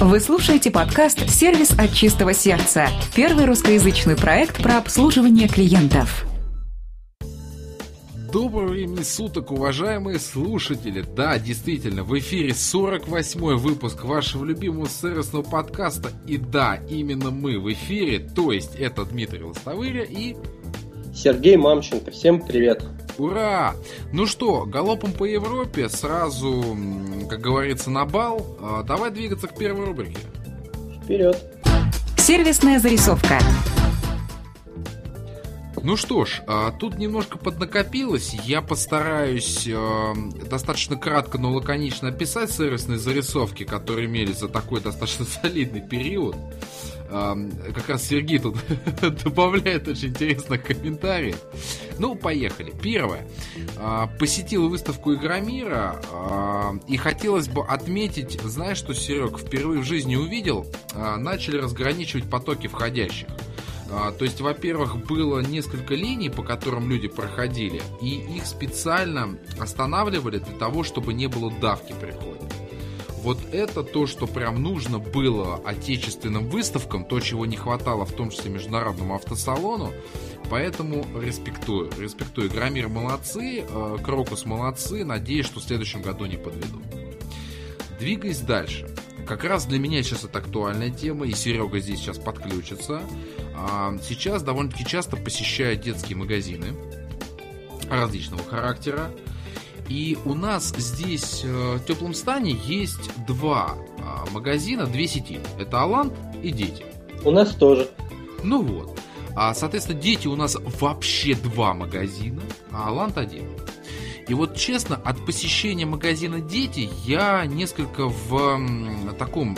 Вы слушаете подкаст «Сервис от чистого сердца» – первый русскоязычный проект про обслуживание клиентов. Доброго времени суток, уважаемые слушатели! Да, действительно, в эфире 48-й выпуск вашего любимого сервисного подкаста. И да, именно мы в эфире, то есть это Дмитрий Лостовыря и... Сергей Мамченко. Всем привет! Ура! Ну что, галопом по Европе, сразу, как говорится, на бал. А, давай двигаться к первой рубрике. Вперед! Сервисная зарисовка. Ну что ж, а, тут немножко поднакопилось. Я постараюсь а, достаточно кратко, но лаконично описать сервисные зарисовки, которые имелись за такой достаточно солидный период. Как раз Сергей тут добавляет очень интересных комментариев. Ну, поехали. Первое. А, посетил выставку Игромира и хотелось бы отметить, знаешь что, Серег, впервые в жизни увидел, начали разграничивать потоки входящих. А, то есть, во-первых, было несколько линий, по которым люди проходили, и их специально останавливали для того, чтобы не было давки при входе. Вот это то, что прям нужно было отечественным выставкам, то, чего не хватало в том числе международному автосалону. Поэтому респектую. Респектую. Граммир молодцы, э, Крокус молодцы. Надеюсь, что в следующем году не подведут. Двигаясь дальше. Как раз для меня сейчас это актуальная тема, и Серега здесь сейчас подключится. А, сейчас довольно-таки часто посещаю детские магазины различного характера. И у нас здесь э, в теплом стане есть два а, магазина, две сети. Это Алант и Дети. У нас тоже. Ну вот. А, соответственно, Дети у нас вообще два магазина, а Алант один. И вот честно, от посещения магазина Дети я несколько в таком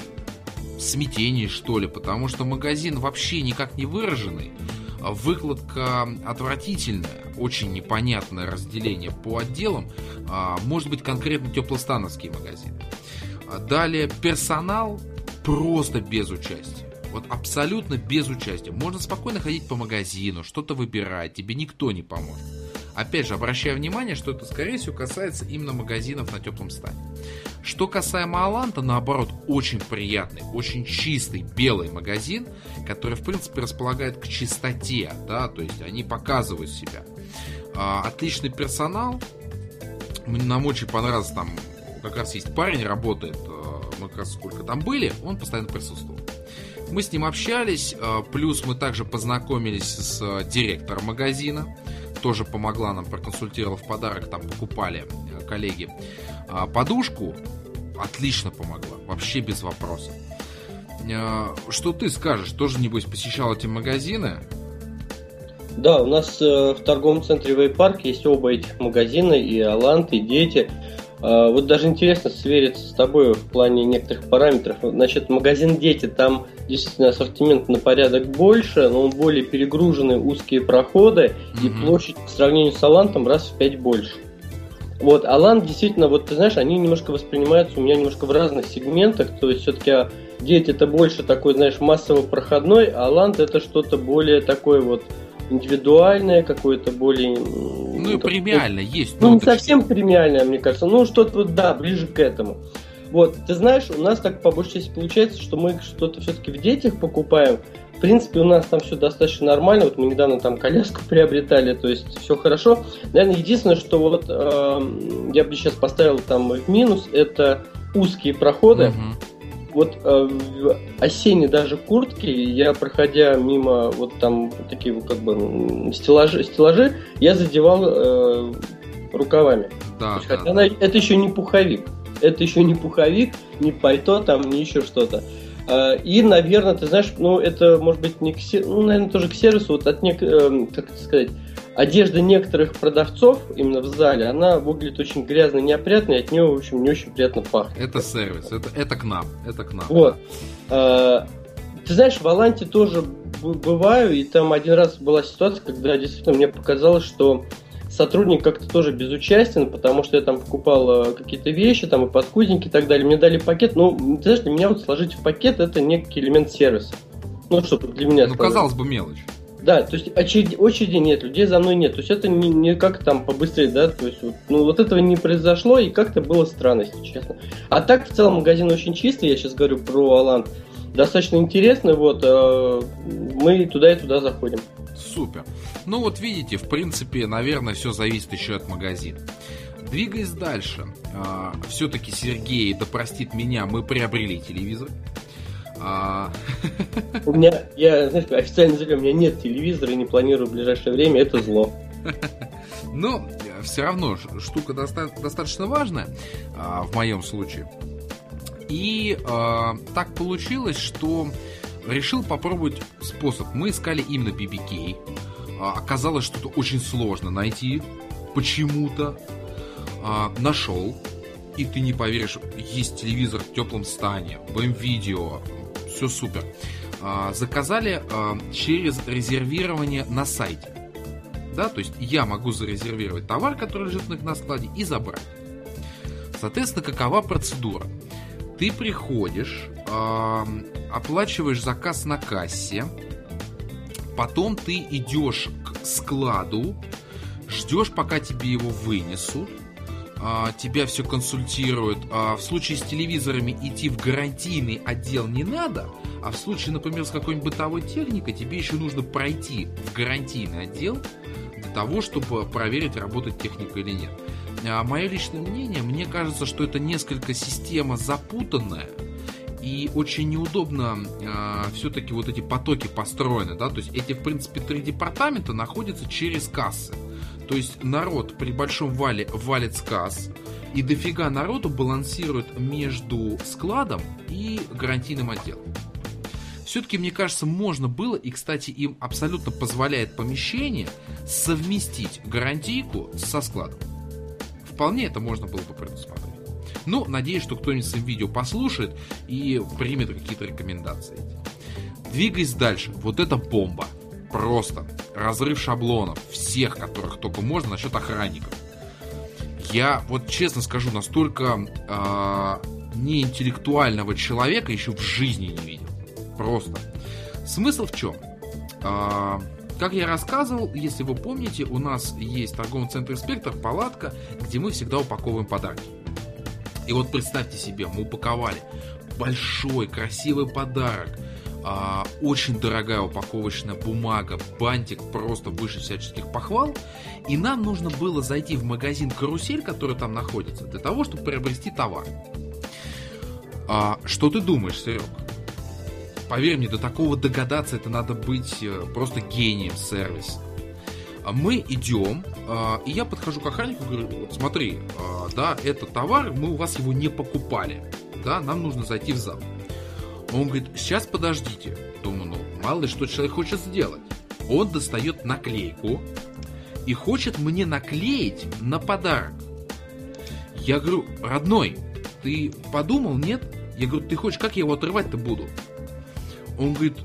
смятении, что ли, потому что магазин вообще никак не выраженный. Выкладка отвратительная, очень непонятное разделение по отделам. А, может быть, конкретно теплостановские магазины. Далее персонал просто без участия. Вот абсолютно без участия. Можно спокойно ходить по магазину, что-то выбирать, тебе никто не поможет. Опять же, обращаю внимание, что это, скорее всего, касается именно магазинов на теплом стане. Что касаемо Аланта, наоборот, очень приятный, очень чистый белый магазин, который, в принципе, располагает к чистоте, да, то есть они показывают себя. А, отличный персонал, нам очень понравился там, как раз есть парень, работает, а, мы как раз сколько там были, он постоянно присутствовал. Мы с ним общались, а, плюс мы также познакомились с а, директором магазина, тоже помогла нам, проконсультировала в подарок, там покупали э, коллеги а, подушку, отлично помогла, вообще без вопросов. Э, что ты скажешь? Тоже, небось, посещал эти магазины? Да, у нас э, в торговом центре Вейпарк есть оба этих магазина, и Алант, и Дети. А, вот даже интересно свериться с тобой в плане некоторых параметров. Значит, магазин «Дети», там действительно ассортимент на порядок больше, но он более перегруженный, узкие проходы, mm-hmm. и площадь по сравнению с «Алантом» раз в пять больше. Вот, Алант действительно, вот ты знаешь, они немножко воспринимаются у меня немножко в разных сегментах, то есть все-таки дети это больше такой, знаешь, массово проходной, а Алант это что-то более такое вот индивидуальное, какое-то более... Ну и премиальное есть. Ну, не совсем премиальное, мне кажется. Ну, что-то вот, да, ближе к этому. Вот, ты знаешь, у нас так по большей части получается, что мы что-то все-таки в детях покупаем. В принципе, у нас там все достаточно нормально. Вот мы недавно там коляску приобретали, то есть все хорошо. Наверное, единственное, что вот э, я бы сейчас поставил там в минус, это узкие проходы. Uh-huh вот э, в осенней даже куртке, я проходя мимо вот там такие вот как бы стеллажи, стеллажи я задевал э, рукавами. Да, есть, да. Хотя она, это еще не пуховик. Это еще не пуховик, не пальто, там, не еще что-то. Э, и, наверное, ты знаешь, ну, это может быть не к, ну, наверное, тоже к сервису, вот от нек, э, как это сказать, одежда некоторых продавцов именно в зале, она выглядит очень грязно, неопрятно, и от нее, в общем, не очень приятно пахнет. Это сервис, это, это к нам, это к нам. Вот. А, ты знаешь, в Аланте тоже бываю, и там один раз была ситуация, когда действительно мне показалось, что сотрудник как-то тоже безучастен, потому что я там покупал э, какие-то вещи, там и подкузники и так далее. Мне дали пакет. Ну, ты знаешь, для меня вот сложить в пакет это некий элемент сервиса. Ну, что для меня. Ну, казалось бы, мелочь. Да, то есть очереди, очереди нет, людей за мной нет. То есть это не, не как там побыстрее, да, то есть вот, ну вот этого не произошло и как-то было странно, если честно. А так в целом магазин очень чистый, я сейчас говорю про Алан. Достаточно интересный, вот э, мы туда и туда заходим. Супер. Ну вот видите, в принципе, наверное, все зависит еще от магазина. Двигаясь дальше, э, все-таки Сергей, да простит меня, мы приобрели телевизор. А... У меня, я, знаешь, официально заявляю, у меня нет телевизора и не планирую в ближайшее время, это зло. Но все равно штука доста- достаточно важная а, в моем случае. И а, так получилось, что решил попробовать способ. Мы искали именно BBK. А, оказалось, что это очень сложно найти почему-то. А, нашел. И ты не поверишь, есть телевизор в теплом стане, в видео все супер. А, заказали через резервирование на сайте. Да, то есть я могу зарезервировать товар, который лежит у них на складе, и забрать. Соответственно, какова процедура? Ты приходишь, оплачиваешь заказ на кассе, потом ты идешь к складу, ждешь, пока тебе его вынесут, а, тебя все консультируют. А в случае с телевизорами идти в гарантийный отдел не надо, а в случае, например, с какой-нибудь бытовой техникой, тебе еще нужно пройти в гарантийный отдел для того, чтобы проверить, работает техника или нет. А мое личное мнение, мне кажется, что это несколько система запутанная, и очень неудобно э, все-таки вот эти потоки построены, да, то есть эти, в принципе, три департамента находятся через кассы. То есть народ при большом вале валит с касс, и дофига народу балансирует между складом и гарантийным отделом. Все-таки, мне кажется, можно было, и, кстати, им абсолютно позволяет помещение, совместить гарантийку со складом. Вполне это можно было бы предусмотреть. Ну, надеюсь, что кто-нибудь с видео послушает и примет какие-то рекомендации. Двигаясь дальше. Вот это бомба. Просто разрыв шаблонов, всех, которых только можно, насчет охранников. Я вот честно скажу, настолько э, неинтеллектуального человека еще в жизни не видел. Просто. Смысл в чем? Э, как я рассказывал, если вы помните, у нас есть в торговом центре «Спектр» палатка, где мы всегда упаковываем подарки. И вот представьте себе, мы упаковали большой, красивый подарок – а, очень дорогая упаковочная бумага, бантик просто выше всяческих похвал. И нам нужно было зайти в магазин «Карусель», который там находится, для того, чтобы приобрести товар. А, что ты думаешь, Серег? Поверь мне, до такого догадаться это надо быть э, просто гением сервиса. А мы идем, а, и я подхожу к охраннику и говорю, смотри, а, да, этот товар, мы у вас его не покупали, да, нам нужно зайти в зал. Он говорит, сейчас подождите. Думаю, ну, мало ли что человек хочет сделать. Он достает наклейку и хочет мне наклеить на подарок. Я говорю, родной, ты подумал, нет? Я говорю, ты хочешь, как я его отрывать-то буду? Он говорит,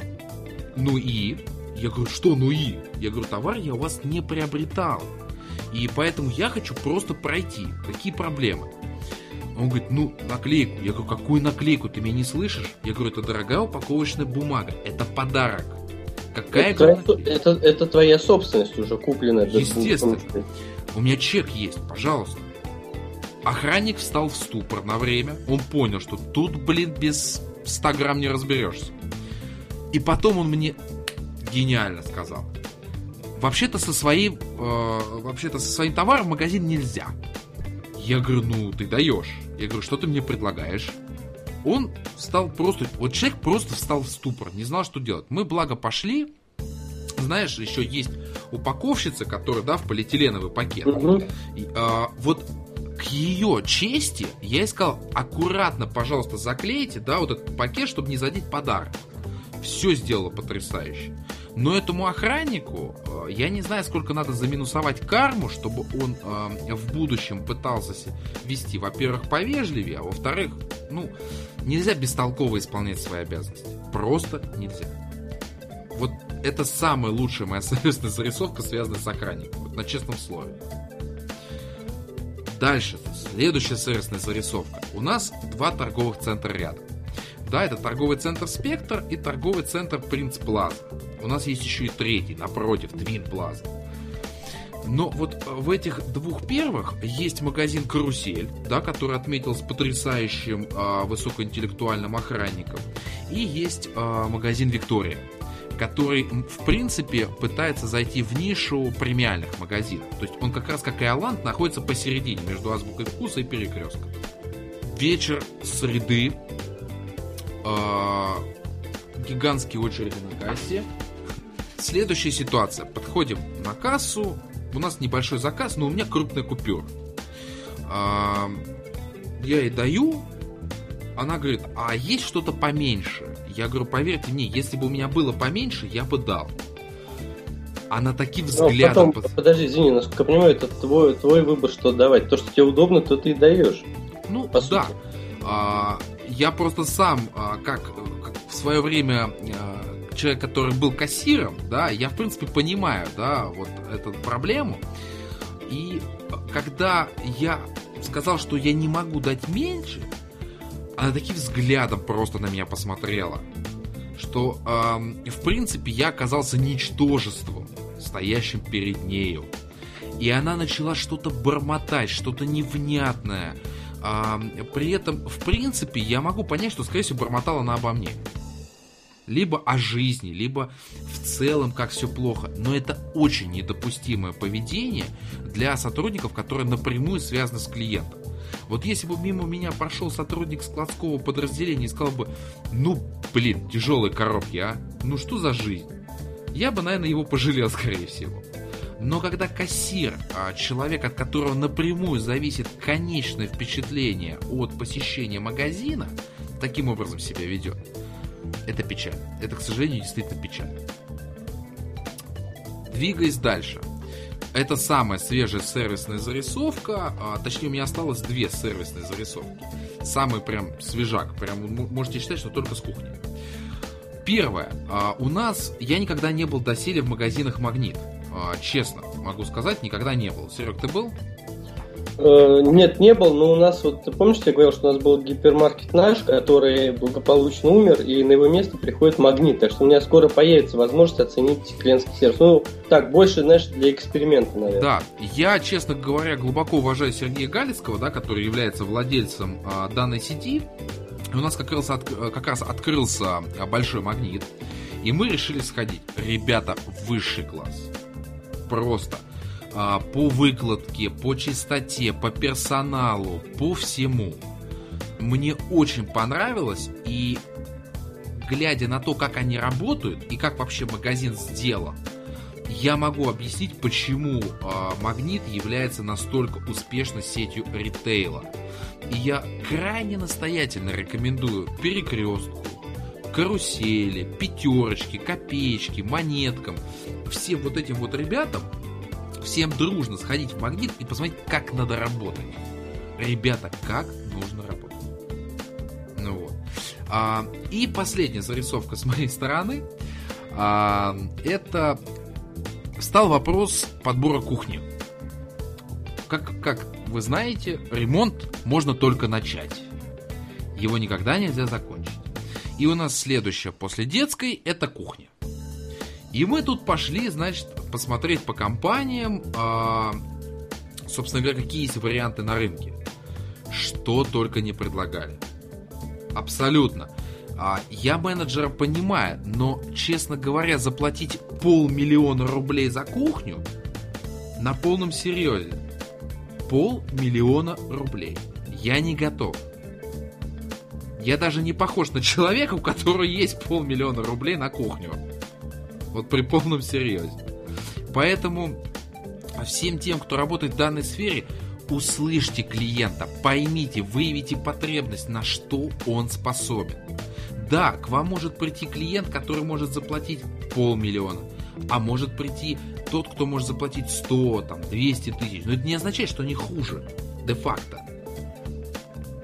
ну и? Я говорю, что ну и? Я говорю, товар я у вас не приобретал. И поэтому я хочу просто пройти. Какие проблемы? Он говорит, ну, наклейку. Я говорю, какую наклейку? Ты меня не слышишь? Я говорю, это дорогая упаковочная бумага. Это подарок. Какая это, это, это твоя собственность уже купленная. Естественно. У меня чек есть, пожалуйста. Охранник встал в ступор на время. Он понял, что тут, блин, без 100 грамм не разберешься. И потом он мне гениально сказал. Вообще-то со своим, э, вообще-то со своим товаром в магазин нельзя. Я говорю, ну ты даешь. Я говорю, что ты мне предлагаешь? Он встал просто, вот человек просто встал в ступор, не знал, что делать. Мы, благо, пошли, знаешь, еще есть упаковщица, которая, да, в полиэтиленовый пакет. Угу. И, а, вот к ее чести я ей сказал, аккуратно, пожалуйста, заклейте, да, вот этот пакет, чтобы не задеть подарок. Все сделала потрясающе. Но этому охраннику, э, я не знаю, сколько надо заминусовать карму, чтобы он э, в будущем пытался вести, во-первых, повежливее, а во-вторых, ну, нельзя бестолково исполнять свои обязанности. Просто нельзя. Вот это самая лучшая моя сервисная зарисовка, связанная с охранником. Вот на честном слове. Дальше, следующая сервисная зарисовка. У нас два торговых центра рядом. Да, это торговый центр Спектр и торговый центр Принц Плаза. У нас есть еще и третий, напротив, Твин Плаза. Но вот в этих двух первых есть магазин «Карусель», да, который отметился потрясающим э, высокоинтеллектуальным охранником. И есть э, магазин «Виктория», который, в принципе, пытается зайти в нишу премиальных магазинов. То есть он как раз, как и Алант, находится посередине между азбукой вкуса и перекрестком. Вечер среды, гигантские очереди на кассе. Следующая ситуация. Подходим на кассу, у нас небольшой заказ, но у меня крупная купюра. А, я ей даю, она говорит, а есть что-то поменьше? Я говорю, поверьте мне, если бы у меня было поменьше, я бы дал. Она таким взглядом... потом, подожди, извини, насколько я понимаю, это твой, твой выбор, что давать. То, что тебе удобно, то ты и даешь. Ну, по да. А, я просто сам, а, как, как в свое время а, человек, который был кассиром, да, я, в принципе, понимаю, да, вот эту проблему. И когда я сказал, что я не могу дать меньше, она таким взглядом просто на меня посмотрела, что, э, в принципе, я оказался ничтожеством, стоящим перед нею. И она начала что-то бормотать, что-то невнятное. А, при этом, в принципе, я могу понять, что, скорее всего, бормотала она обо мне либо о жизни, либо в целом как все плохо. Но это очень недопустимое поведение для сотрудников, которые напрямую связаны с клиентом. Вот если бы мимо меня прошел сотрудник складского подразделения и сказал бы, ну, блин, тяжелые коробки, а? Ну что за жизнь? Я бы, наверное, его пожалел, скорее всего. Но когда кассир, а, человек, от которого напрямую зависит конечное впечатление от посещения магазина, таким образом себя ведет, это печаль. Это, к сожалению, действительно печаль. Двигаясь дальше. Это самая свежая сервисная зарисовка. А, точнее, у меня осталось две сервисные зарисовки. Самый прям свежак. Прям можете считать, что только с кухни. Первое. А, у нас я никогда не был доселе в магазинах Магнит. А, честно, могу сказать, никогда не был. Серег, ты был? Э, нет, не был, но у нас вот, ты помнишь, я говорил, что у нас был гипермаркет наш, который благополучно умер, и на его место приходит магнит, так что у меня скоро появится возможность оценить клиентский сервис. Ну, так, больше, знаешь, для эксперимента, наверное. Да, я, честно говоря, глубоко уважаю Сергея Галицкого, да, который является владельцем а, данной сети. У нас как раз, от, как раз открылся большой магнит, и мы решили сходить. Ребята, высший класс. Просто а, по выкладке, по чистоте, по персоналу, по всему. Мне очень понравилось, и глядя на то, как они работают и как вообще магазин сделан, я могу объяснить, почему э, Магнит является настолько успешной сетью ритейла. И я крайне настоятельно рекомендую перекрестку, карусели, пятерочки, копеечки, монеткам, всем вот этим вот ребятам всем дружно сходить в магнит и посмотреть, как надо работать. Ребята, как нужно работать. Ну вот. А, и последняя зарисовка с моей стороны. А, это стал вопрос подбора кухни. Как, как вы знаете, ремонт можно только начать. Его никогда нельзя закончить. И у нас следующее после детской это кухня. И мы тут пошли, значит, посмотреть по компаниям, а, собственно говоря, какие есть варианты на рынке. Что только не предлагали. Абсолютно. А, я менеджера понимаю, но, честно говоря, заплатить полмиллиона рублей за кухню на полном серьезе. Полмиллиона рублей. Я не готов. Я даже не похож на человека, у которого есть полмиллиона рублей на кухню. Вот при полном серьезе. Поэтому всем тем, кто работает в данной сфере, услышьте клиента, поймите, выявите потребность, на что он способен. Да, к вам может прийти клиент, который может заплатить полмиллиона, а может прийти тот, кто может заплатить 100, там, 200 тысяч. Но это не означает, что они хуже, де-факто.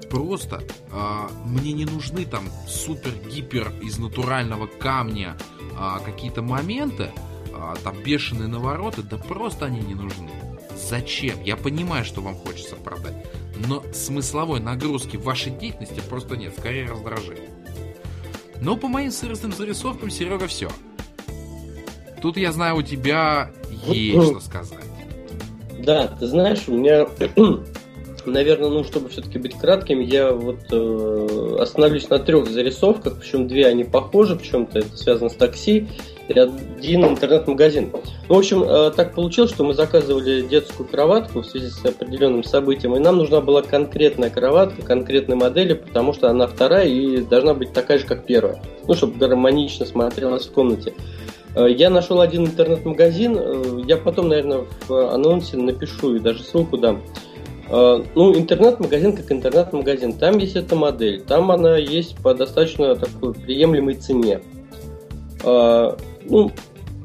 Просто э, мне не нужны там супер-гипер из натурального камня а, какие-то моменты, а, там бешеные навороты, да просто они не нужны. Зачем? Я понимаю, что вам хочется продать, но смысловой нагрузки в вашей деятельности просто нет, скорее раздражение. Но по моим сыростным зарисовкам, Серега, все. Тут я знаю, у тебя есть что сказать. Да, ты знаешь, у меня, наверное, ну, чтобы все-таки быть кратким, я вот э, остановлюсь на трех зарисовках, причем две они похожи в чем-то, это связано с такси, и один интернет-магазин. Ну, в общем, э, так получилось, что мы заказывали детскую кроватку в связи с определенным событием, и нам нужна была конкретная кроватка, конкретной модели, потому что она вторая и должна быть такая же, как первая. Ну, чтобы гармонично смотрелась в комнате. Э, я нашел один интернет-магазин, э, я потом, наверное, в анонсе напишу и даже ссылку дам. Э, ну, интернет-магазин как интернет-магазин. Там есть эта модель, там она есть по достаточно такой приемлемой цене. Ну,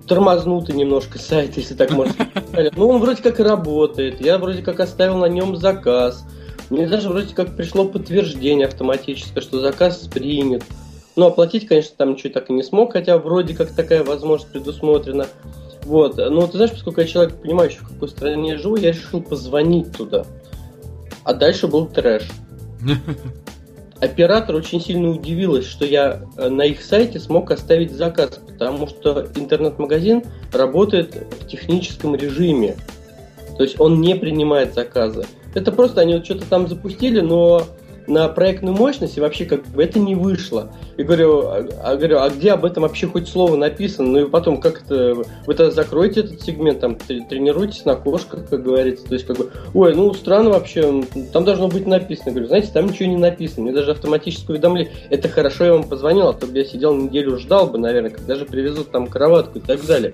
тормознутый немножко сайт, если так можно сказать. Ну, он вроде как работает, я вроде как оставил на нем заказ. Мне даже вроде как пришло подтверждение автоматическое, что заказ принят. Но оплатить, конечно, там ничего так и не смог, хотя вроде как такая возможность предусмотрена. Вот. Но ты знаешь, поскольку я человек, понимающий, в какой стране я живу, я решил позвонить туда. А дальше был трэш. Оператор очень сильно удивилась, что я э, на их сайте смог оставить заказ, потому что интернет-магазин работает в техническом режиме. То есть он не принимает заказы. Это просто они вот что-то там запустили, но на проектную мощность, и вообще как бы это не вышло. И говорю, а, а, говорю, а где об этом вообще хоть слово написано? Ну и потом как это, вы тогда закроете этот сегмент, там тренируйтесь на кошках, как говорится. То есть как бы, ой, ну странно вообще, там должно быть написано. Я говорю, знаете, там ничего не написано, мне даже автоматическое уведомление. Это хорошо, я вам позвонил, а то бы я сидел неделю ждал бы, наверное, когда же привезут там кроватку и так далее.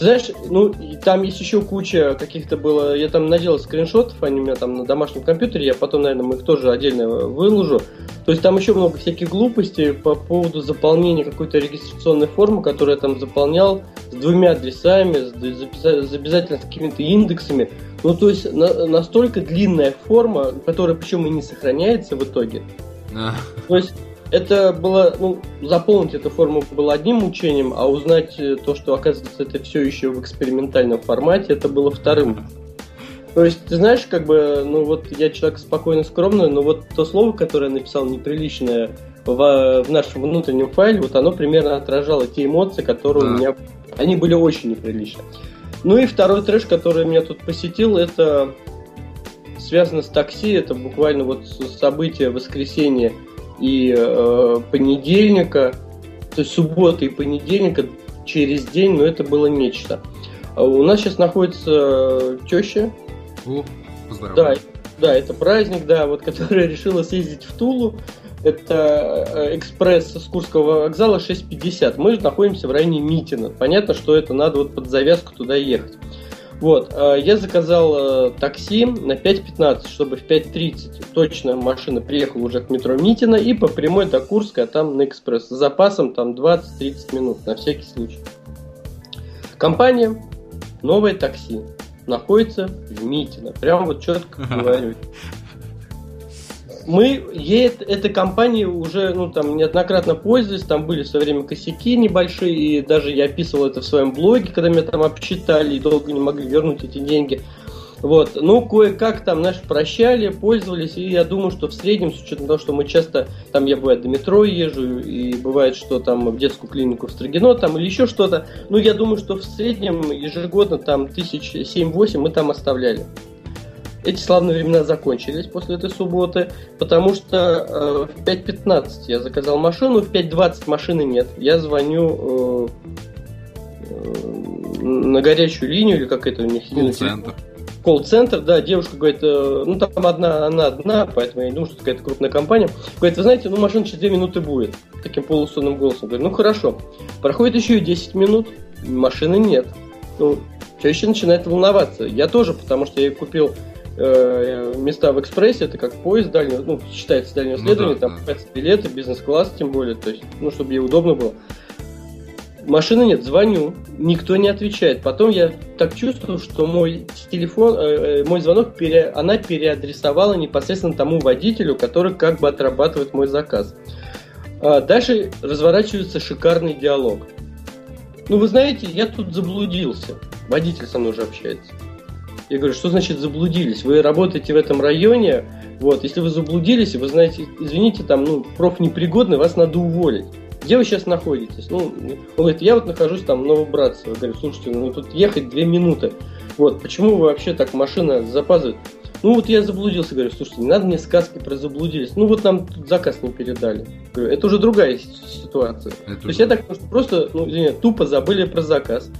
Знаешь, ну, там есть еще куча каких-то было... Я там наделал скриншотов, они у меня там на домашнем компьютере, я потом, наверное, мы их тоже отдельно выложу. То есть там еще много всяких глупостей по поводу заполнения какой-то регистрационной формы, которую я там заполнял с двумя адресами, с, обязательно с какими-то индексами. Ну, то есть на, настолько длинная форма, которая причем и не сохраняется в итоге. То есть это было, ну, заполнить эту форму было одним мучением, а узнать э, то, что, оказывается, это все еще в экспериментальном формате, это было вторым. То есть, ты знаешь, как бы, ну вот я человек спокойно скромный, но вот то слово, которое я написал неприличное в, в нашем внутреннем файле, вот оно примерно отражало те эмоции, которые да. у меня... Они были очень неприличны. Ну и второй трэш, который меня тут посетил, это связано с такси, это буквально вот событие воскресенья и э, понедельника, то есть суббота и понедельника через день, но это было нечто. А у нас сейчас находится теща. О, да, да, это праздник, да, вот, которая решила съездить в Тулу. Это э, экспресс с Курского вокзала 6.50. Мы находимся в районе Митина. Понятно, что это надо вот под завязку туда ехать. Вот, э, я заказал э, такси на 5.15, чтобы в 5.30 точно машина приехала уже к метро Митина и по прямой до Курска, а там на экспресс. С запасом там 20-30 минут, на всякий случай. Компания «Новое такси» находится в Митино. Прям вот четко говорю мы ей этой компании уже ну, там, неоднократно пользовались, там были в свое время косяки небольшие, и даже я описывал это в своем блоге, когда меня там обчитали и долго не могли вернуть эти деньги. Вот, ну, кое-как там, знаешь, прощали, пользовались, и я думаю, что в среднем, с учетом того, что мы часто, там я бывает до метро езжу, и бывает, что там в детскую клинику в Строгино, там или еще что-то, ну, я думаю, что в среднем ежегодно там тысяч семь-восемь мы там оставляли. Эти славные времена закончились после этой субботы, потому что э, в 5.15 я заказал машину, в 5.20 машины нет. Я звоню э, э, на горячую линию, или как это у них? Колл-центр. Колл-центр, да, девушка говорит, э, ну там одна, она одна, поэтому я не думаю, что какая-то крупная компания. Говорит, вы знаете, ну машина через 2 минуты будет. Таким полусонным голосом. Говорит, ну хорошо. Проходит еще и 10 минут, машины нет. Ну, чаще начинает волноваться. Я тоже, потому что я купил э, места в экспрессе, это как поезд дальнего, ну, считается дальнего ну, следования, да, там да. билеты, бизнес-класс тем более, то есть, ну, чтобы ей удобно было. Машины нет, звоню, никто не отвечает. Потом я так чувствую, что мой телефон, э, э, мой звонок, пере, она переадресовала непосредственно тому водителю, который как бы отрабатывает мой заказ. А дальше разворачивается шикарный диалог. Ну, вы знаете, я тут заблудился. Водитель со мной уже общается. Я говорю, что значит заблудились? Вы работаете в этом районе, Вот, если вы заблудились, вы знаете, извините, там, ну, профнепригодный, вас надо уволить. Где вы сейчас находитесь? Ну, он говорит, я вот нахожусь там в Новобратцево. Я говорю, слушайте, ну тут ехать две минуты. Вот, почему вы вообще так машина запаздывает? Ну вот я заблудился, говорю, слушайте, не надо мне сказки про заблудились. Ну вот нам тут заказ не передали. Говорю, это уже другая ситуация. Это То есть я так просто, ну, извините, тупо забыли про заказ.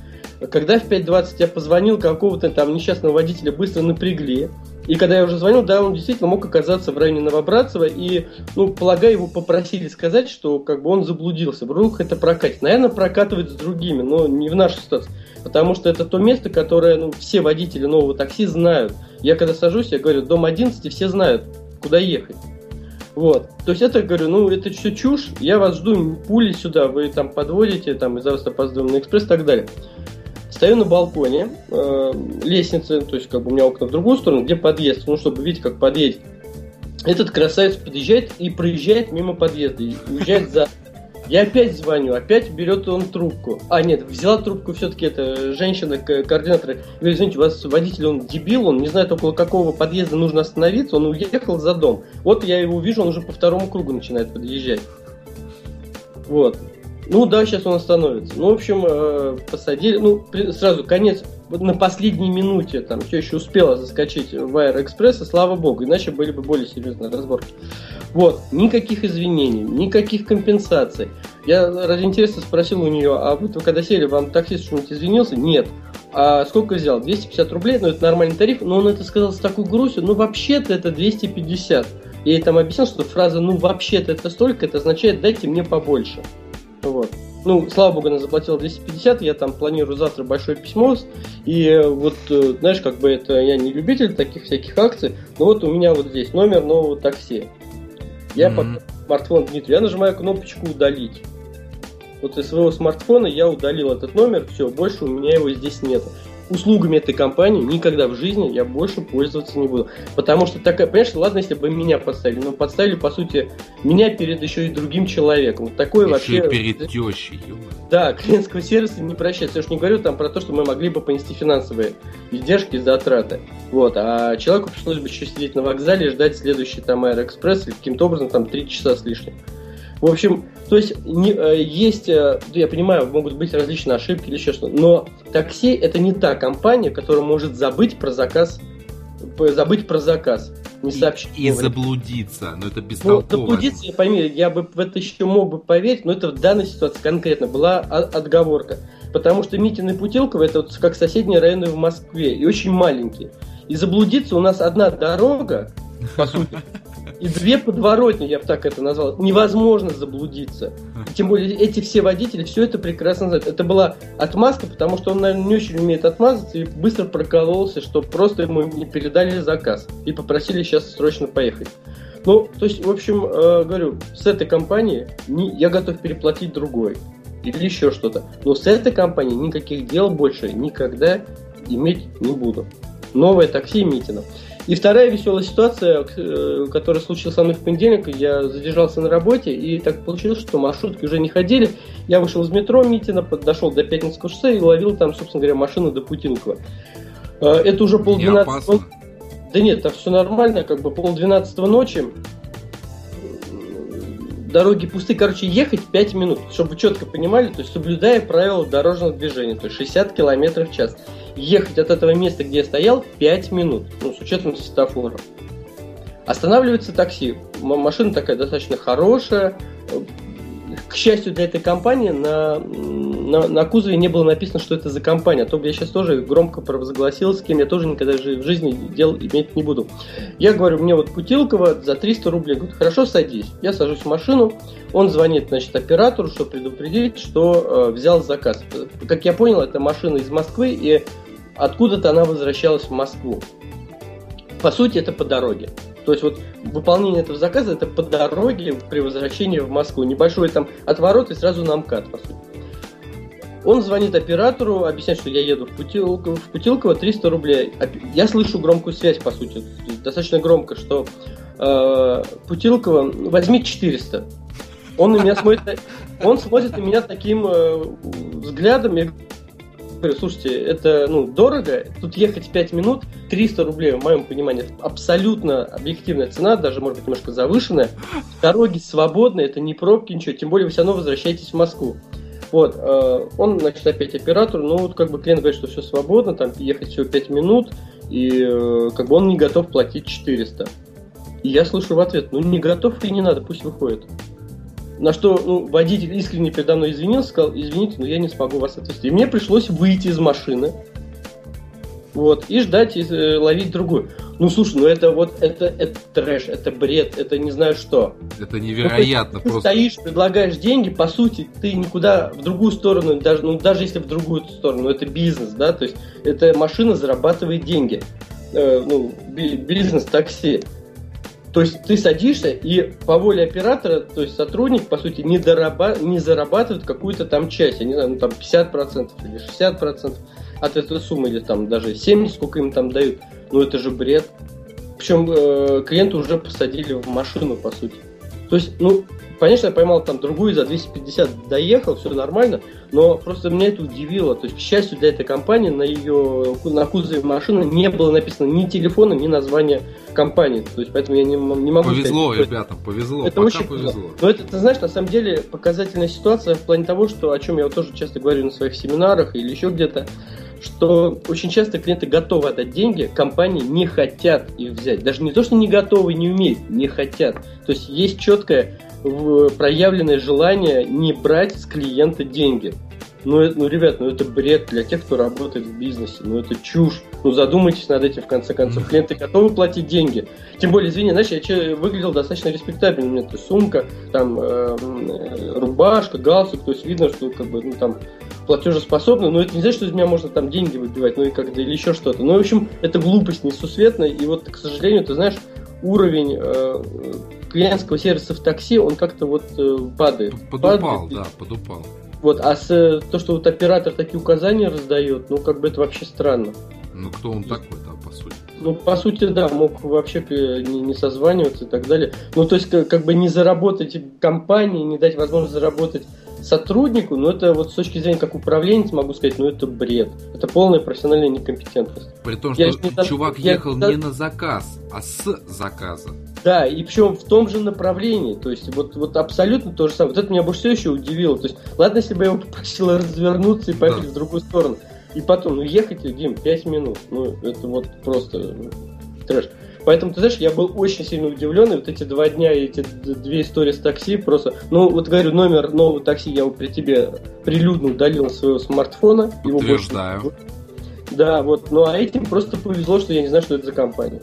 Когда в 5.20 я позвонил, какого-то там несчастного водителя быстро напрягли. И когда я уже звонил, да, он действительно мог оказаться в районе Новобратцева, и, ну, полагаю, его попросили сказать, что как бы он заблудился. Вдруг это прокатит. Наверное, прокатывает с другими, но не в нашей ситуации. Потому что это то место, которое ну, все водители нового такси знают. Я когда сажусь, я говорю, дом 11, все знают, куда ехать. Вот. То есть это, говорю, ну, это все чушь, я вас жду, пули сюда, вы там подводите, там, из-за вас опаздываем на экспресс и так далее. Стою на балконе, э, лестницы, то есть как бы у меня окна в другую сторону, где подъезд, ну, чтобы видеть, как подъедет. Этот красавец подъезжает и проезжает мимо подъезда, и уезжает за я опять звоню, опять берет он трубку. А, нет, взяла трубку все-таки эта женщина, координатор. Говорит, извините, у вас водитель, он дебил, он не знает, около какого подъезда нужно остановиться, он уехал за дом. Вот я его вижу, он уже по второму кругу начинает подъезжать. Вот. Ну да, сейчас он остановится. Ну, в общем, э, посадили. Ну, сразу конец. На последней минуте там все еще успела заскочить в Аэроэкспресс, и слава богу, иначе были бы более серьезные разборки. Вот, никаких извинений, никаких компенсаций. Я ради интереса спросил у нее, а вы когда сели, вам таксист что-нибудь извинился? Нет. А сколько взял? 250 рублей, ну это нормальный тариф, но он это сказал с такой грустью, ну вообще-то это 250. Я ей там объяснил, что фраза «ну вообще-то это столько» это означает «дайте мне побольше». Вот. Ну, слава богу, она заплатила 250, я там планирую завтра большое письмо, и э, вот, э, знаешь, как бы это, я не любитель таких всяких акций, но вот у меня вот здесь номер нового такси. Я mm-hmm. по смартфон Дмитрий, я нажимаю кнопочку «Удалить». Вот из своего смартфона я удалил этот номер, все, больше у меня его здесь нет услугами этой компании никогда в жизни я больше пользоваться не буду. Потому что такая, понимаешь, ладно, если бы меня подставили, но подставили, по сути, меня перед еще и другим человеком. Вот такое еще вообще... Перед тещей, ё Да, клиентского сервиса не прощается. Я уж не говорю там про то, что мы могли бы понести финансовые издержки и затраты. Вот, а человеку пришлось бы еще сидеть на вокзале и ждать следующий там Аэроэкспресс или каким-то образом там 3 часа с лишним. В общем, то есть не, э, есть, э, я понимаю, могут быть различные ошибки или еще что но такси это не та компания, которая может забыть про заказ, забыть про заказ, не сообщить. И, и заблудиться, но это бестолково. Ну, заблудиться, я пойми, я бы в это еще мог бы поверить, но это в данной ситуации конкретно была отговорка. Потому что Митин и Путилково это вот как соседние районы в Москве, и очень маленькие. И заблудиться у нас одна дорога, по сути, и две подворотни, я бы так это назвал. Невозможно заблудиться. И тем более эти все водители все это прекрасно знают. Это была отмазка, потому что он, наверное, не очень умеет отмазаться и быстро прокололся, что просто ему не передали заказ и попросили сейчас срочно поехать. Ну, то есть, в общем, э, говорю, с этой компанией не, я готов переплатить другой или еще что-то. Но с этой компанией никаких дел больше никогда иметь не буду. Новое такси Митина. И вторая веселая ситуация, э, которая случилась со мной в понедельник, я задержался на работе, и так получилось, что маршрутки уже не ходили. Я вышел из метро Митина, дошел до Пятницкого шоссе и ловил там, собственно говоря, машину до Путилкова. Э, это уже полдвенадцатого. Да нет, там все нормально, как бы полдвенадцатого ночи дороги пусты, короче, ехать 5 минут, чтобы вы четко понимали, то есть соблюдая правила дорожного движения, то есть 60 км в час. Ехать от этого места, где я стоял, 5 минут, ну, с учетом светофора. Останавливается такси. Машина такая достаточно хорошая, к счастью для этой компании, на, на, на кузове не было написано, что это за компания. А то бы я сейчас тоже громко провозгласил, с кем я тоже никогда в жизни дел иметь не буду. Я говорю, мне вот Путилкова за 300 рублей. Говорит, хорошо, садись. Я сажусь в машину, он звонит, значит, оператору, чтобы предупредить, что э, взял заказ. Как я понял, это машина из Москвы, и откуда-то она возвращалась в Москву. По сути, это по дороге. То есть вот выполнение этого заказа это по дороге при возвращении в Москву. Небольшой там отворот и сразу на МКАД, по сути. Он звонит оператору, объясняет, что я еду в, Путилково, в Путилково 300 рублей. Я слышу громкую связь, по сути, достаточно громко, что э, Путилково, возьми 400. Он на меня смотрит, он смотрит на меня таким э, взглядом, я говорю, слушайте, это ну, дорого, тут ехать 5 минут, 300 рублей, в моем понимании, абсолютно объективная цена, даже, может быть, немножко завышенная. Дороги свободные, это не пробки, ничего, тем более вы все равно возвращаетесь в Москву. Вот, э, он, значит, опять оператор, ну, вот как бы клиент говорит, что все свободно, там ехать всего 5 минут, и э, как бы он не готов платить 400. И я слышу в ответ, ну, не готов и не надо, пусть выходит. На что ну, водитель искренне передо мной извинился, сказал, извините, но я не смогу вас отвезти. И мне пришлось выйти из машины, вот, и ждать, и э, ловить другую. Ну, слушай, ну это вот, это, это трэш, это бред, это не знаю что. Это невероятно ну, ты просто. стоишь, предлагаешь деньги, по сути, ты никуда в другую сторону, даже, ну, даже если в другую сторону, это бизнес, да, то есть эта машина зарабатывает деньги. Э, ну, би- бизнес такси. То есть ты садишься, и по воле оператора, то есть сотрудник, по сути, не, дораба- не зарабатывает какую-то там часть, я не знаю, ну там 50% или 60% от этой суммы, или там даже 70, сколько им там дают. Ну это же бред. Причем э, клиента уже посадили в машину, по сути. То есть, ну, конечно, я поймал там другую за 250, доехал, все нормально, но просто меня это удивило. То есть, к счастью для этой компании, на ее на кузове машины не было написано ни телефона, ни названия компании. То есть, поэтому я не, не могу Повезло, сказать, ребятам, повезло. это Пока очень повезло. Но это, ты знаешь, на самом деле показательная ситуация в плане того, что о чем я вот тоже часто говорю на своих семинарах или еще где-то, что очень часто клиенты готовы отдать деньги, компании не хотят их взять. Даже не то, что не готовы, не умеют, не хотят. То есть есть четкое проявленное желание не брать с клиента деньги. Ну, это, ну, ребят, ну это бред для тех, кто работает в бизнесе. Ну, это чушь. Ну, задумайтесь над этим, в конце концов. Клиенты готовы платить деньги. Тем более, извини, знаешь, я че- выглядел достаточно респектабельно. У меня то сумка, там, э, м, рубашка, галстук. То есть видно, что, как бы, ну, там, платежеспособный, но это не значит, что из меня можно там деньги выбивать, ну и как-то или еще что-то. Ну, в общем, это глупость несусветная, и вот, к сожалению, ты знаешь, уровень э, клиентского сервиса в такси, он как-то вот э, падает. Подупал, Падает. да, подупал. Вот, а с, э, то, что вот оператор такие указания раздает, ну, как бы это вообще странно. Ну кто он такой, да, по сути? Ну, по сути, да, мог вообще не, не созваниваться и так далее. Ну, то есть, как, как бы не заработать компании, не дать возможность заработать сотруднику, но это вот с точки зрения как управленец могу сказать, ну это бред. Это полная профессиональная некомпетентность. При том, Я что не чувак я ехал не на заказ, а с заказа. Да, и причем в том же направлении. То есть вот, вот абсолютно то же самое. Вот это меня больше всего еще удивило. То есть, ладно, если бы я его попросил развернуться и поехать Да. в другую сторону. И потом, ну ехать, Дим, 5 минут. Ну, это вот просто ну, трэш. Поэтому, ты знаешь, я был очень сильно удивлен, и вот эти два дня и эти две истории с такси просто... Ну, вот говорю, номер нового такси я вот при тебе прилюдно удалил с своего смартфона. Его больше-. Да, вот. Ну, а этим просто повезло, что я не знаю, что это за компания.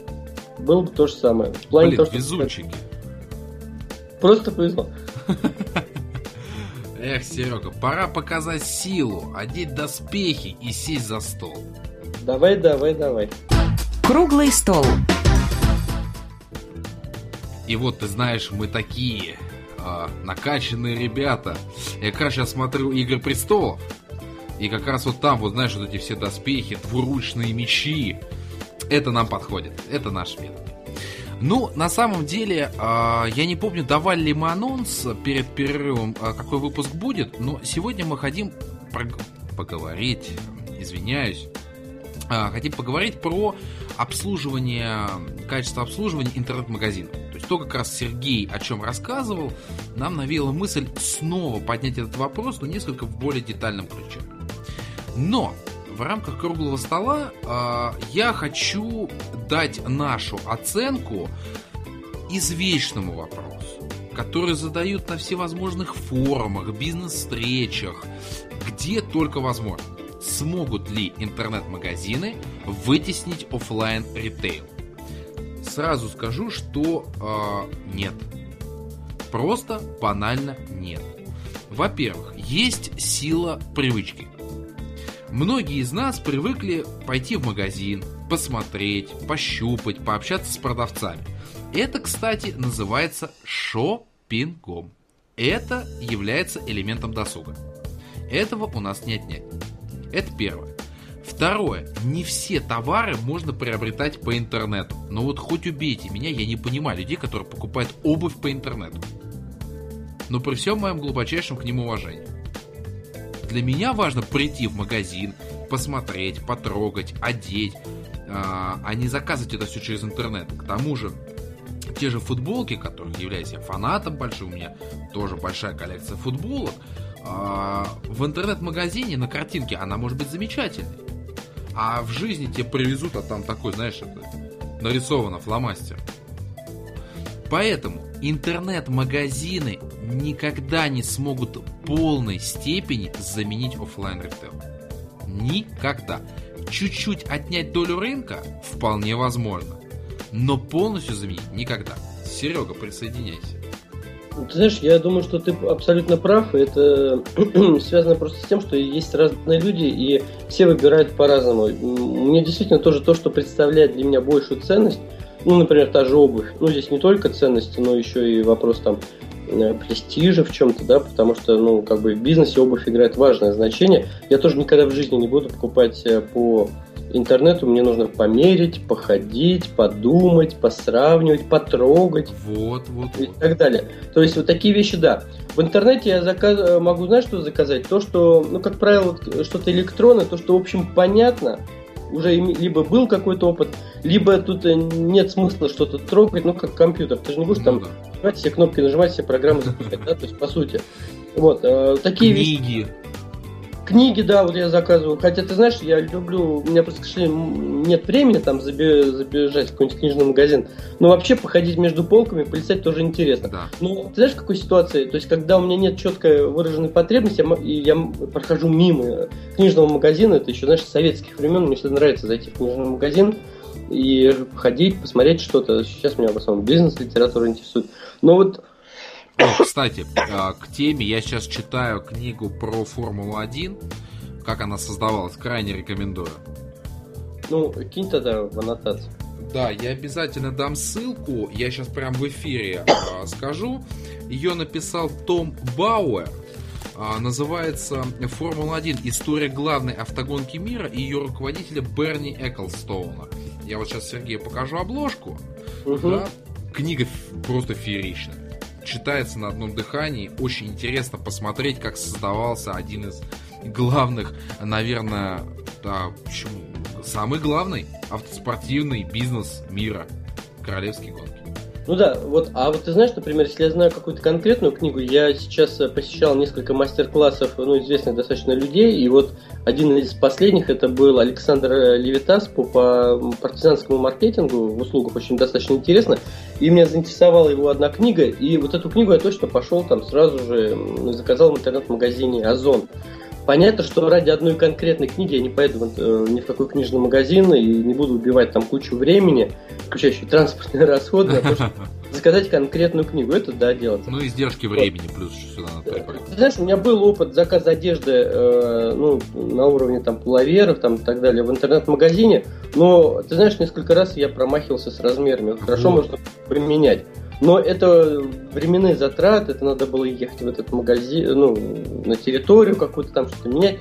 Было бы то же самое. В плане Блин, того, что- везунчики. Просто повезло. Эх, Серега, пора показать силу, одеть доспехи и сесть за стол. Давай, давай, давай. Круглый стол. И вот, ты знаешь, мы такие а, накачанные ребята. Я как раз сейчас смотрю «Игры престолов», и как раз вот там, вот знаешь, вот эти все доспехи, двуручные мечи, это нам подходит, это наш метод. Ну, на самом деле, а, я не помню, давали ли мы анонс перед перерывом, а, какой выпуск будет, но сегодня мы хотим прог- поговорить, извиняюсь, а, хотим поговорить про обслуживание, качество обслуживания интернет-магазинов. То как раз Сергей о чем рассказывал, нам навеяла мысль снова поднять этот вопрос, но несколько в более детальном ключе. Но в рамках круглого стола а, я хочу дать нашу оценку извечному вопросу, который задают на всевозможных форумах, бизнес-встречах, где только возможно. Смогут ли интернет-магазины вытеснить оффлайн ритейл? Сразу скажу, что э, нет. Просто банально нет. Во-первых, есть сила привычки. Многие из нас привыкли пойти в магазин, посмотреть, пощупать, пообщаться с продавцами. Это, кстати, называется шопингом. Это является элементом досуга. Этого у нас не отнять. Это первое. Второе. Не все товары можно приобретать по интернету. Но вот хоть убейте меня, я не понимаю людей, которые покупают обувь по интернету. Но при всем моем глубочайшем к ним уважении. Для меня важно прийти в магазин, посмотреть, потрогать, одеть, а, а не заказывать это все через интернет. К тому же, те же футболки, которых являюсь я фанатом большим, у меня тоже большая коллекция футболок, а, в интернет-магазине на картинке она может быть замечательной. А в жизни тебе привезут, а там такой, знаешь, это нарисовано фломастер. Поэтому интернет-магазины никогда не смогут в полной степени заменить офлайн ритейл. Никогда. Чуть-чуть отнять долю рынка вполне возможно. Но полностью заменить никогда. Серега, присоединяйся. Ты знаешь, я думаю, что ты абсолютно прав. Это связано просто с тем, что есть разные люди, и все выбирают по-разному. Мне действительно тоже то, что представляет для меня большую ценность, ну, например, та же обувь. Ну, здесь не только ценности, но еще и вопрос там э, престижа в чем-то, да, потому что, ну, как бы в бизнесе обувь играет важное значение. Я тоже никогда в жизни не буду покупать э, по интернету, мне нужно померить, походить, подумать, посравнивать, потрогать. Вот, вот, И так далее. То есть вот такие вещи, да. В интернете я заказ... Э, могу, знаешь, что заказать? То, что, ну, как правило, что-то электронное, то, что, в общем, понятно, уже либо был какой-то опыт, либо тут э, нет смысла что-то трогать, ну, как компьютер. Ты же не будешь ну, там да. нажимать все кнопки, нажимать все программы запускать, да, то есть, по сути. Вот, э, такие Книги. вещи. Книги, да, вот я заказываю. Хотя, ты знаешь, я люблю... У меня просто, к сожалению, нет времени там забежать в какой-нибудь книжный магазин. Но вообще походить между полками, полистать тоже интересно. Да. Ну, ты знаешь, в какой ситуации? То есть, когда у меня нет четкой выраженной потребности, и я прохожу мимо книжного магазина, это еще, знаешь, с советских времен, мне всегда нравится зайти в книжный магазин, и ходить, посмотреть что-то. Сейчас меня в основном бизнес, литература интересует. Но вот о, кстати, а, к теме я сейчас читаю книгу про Формулу-1, как она создавалась, крайне рекомендую. Ну, кинь тогда в аннотацию. Да, я обязательно дам ссылку, я сейчас прям в эфире э, скажу. Ее написал Том Бауэр. Э, называется «Формула-1. История главной автогонки мира» и ее руководителя Берни Эклстоуна. Я вот сейчас Сергею покажу обложку. Угу. Да? Книга просто фееричная читается на одном дыхании. Очень интересно посмотреть, как создавался один из главных, наверное, да, почему? Самый главный автоспортивный бизнес мира. Королевские гонки. Ну да, вот, а вот ты знаешь, например, если я знаю какую-то конкретную книгу, я сейчас э, посещал несколько мастер-классов, ну, известных достаточно людей, и вот один из последних это был Александр э, Левитас по, по партизанскому маркетингу в услугах, очень достаточно интересно, и меня заинтересовала его одна книга, и вот эту книгу я точно пошел там сразу же заказал в интернет-магазине Озон. Понятно, что ради одной конкретной книги я не поеду э, ни в какой книжный магазин и не буду убивать там кучу времени, включающие транспортные расходы, а заказать конкретную книгу. Это да, делать. Ну, издержки времени плюс сюда надо Ты знаешь, у меня был опыт заказа одежды э, ну, на уровне там половеров там, и так далее в интернет-магазине, но ты знаешь, несколько раз я промахивался с размерами. Хорошо можно применять. Но это временные затраты, это надо было ехать в этот магазин, ну, на территорию какую-то там что-то менять.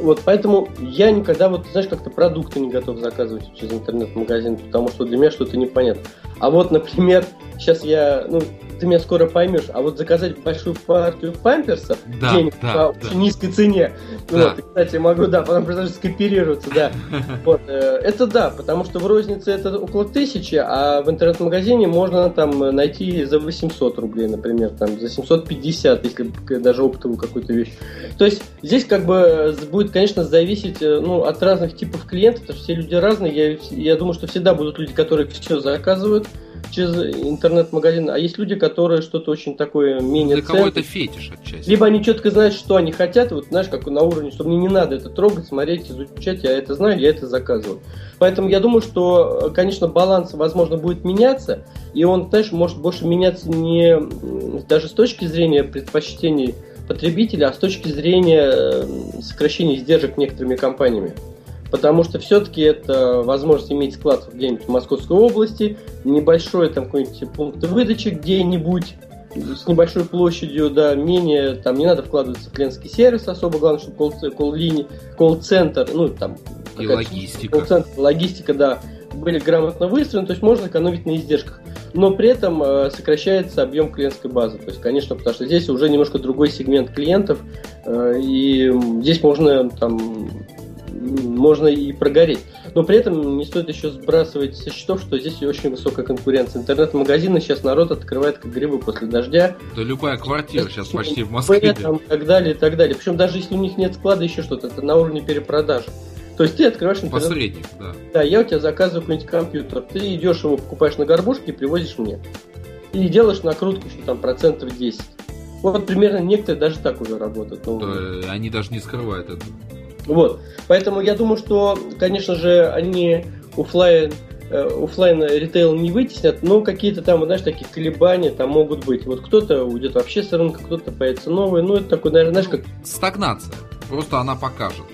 Вот, поэтому я никогда, вот, знаешь, как-то продукты не готов заказывать через интернет-магазин, потому что для меня что-то непонятно. А вот, например, сейчас я, ну, ты меня скоро поймешь, а вот заказать большую партию памперсов да, денег да, по да. очень низкой цене, да. вот, кстати, могу, да, потом даже скооперироваться, да, вот, э, это да, потому что в рознице это около тысячи, а в интернет-магазине можно там найти за 800 рублей, например, там, за 750, если даже оптовую какую-то вещь. То есть здесь как бы будет, конечно, зависеть э, ну, от разных типов клиентов, потому что все люди разные, я, я думаю, что всегда будут люди, которые все заказывают, через интернет-магазин, а есть люди, которые что-то очень такое менее Для кого это фетиш отчасти. Либо они четко знают, что они хотят, вот знаешь, как на уровне, что мне не надо это трогать, смотреть, изучать, я это знаю, я это заказываю. Поэтому я думаю, что, конечно, баланс, возможно, будет меняться, и он, знаешь, может больше меняться не даже с точки зрения предпочтений потребителя, а с точки зрения э, сокращения издержек некоторыми компаниями потому что все-таки это возможность иметь склад где-нибудь в Московской области, небольшой там какой-нибудь пункт выдачи где-нибудь, с небольшой площадью, да, менее, там не надо вкладываться в клиентский сервис особо, главное, чтобы колл-линия, колл-центр, ну, там, и логистика. Колл-центр, логистика, да, были грамотно выстроены, то есть можно экономить на издержках. Но при этом э, сокращается объем клиентской базы. То есть, конечно, потому что здесь уже немножко другой сегмент клиентов, э, и здесь можно там можно и прогореть. Но при этом не стоит еще сбрасывать со счетов, что здесь очень высокая конкуренция. Интернет-магазины сейчас народ открывает как грибы после дождя. Да любая квартира сейчас почти в Москве. И так далее, и так далее. Причем даже если у них нет склада, еще что-то, это на уровне перепродажи. То есть ты открываешь интернет. Посредник, да. Да, я у тебя заказываю какой-нибудь компьютер, ты идешь его покупаешь на горбушке и привозишь мне. И делаешь накрутку еще там процентов 10. Вот примерно некоторые даже так уже работают. Ну, да, они даже не скрывают это. Вот. Поэтому я думаю, что, конечно же, они офлайн офлайн ритейл не вытеснят, но какие-то там, знаешь, такие колебания там могут быть. Вот кто-то уйдет вообще с рынка, кто-то появится новый. Ну, это такой, наверное, знаешь, как... Стагнация. Просто она покажет.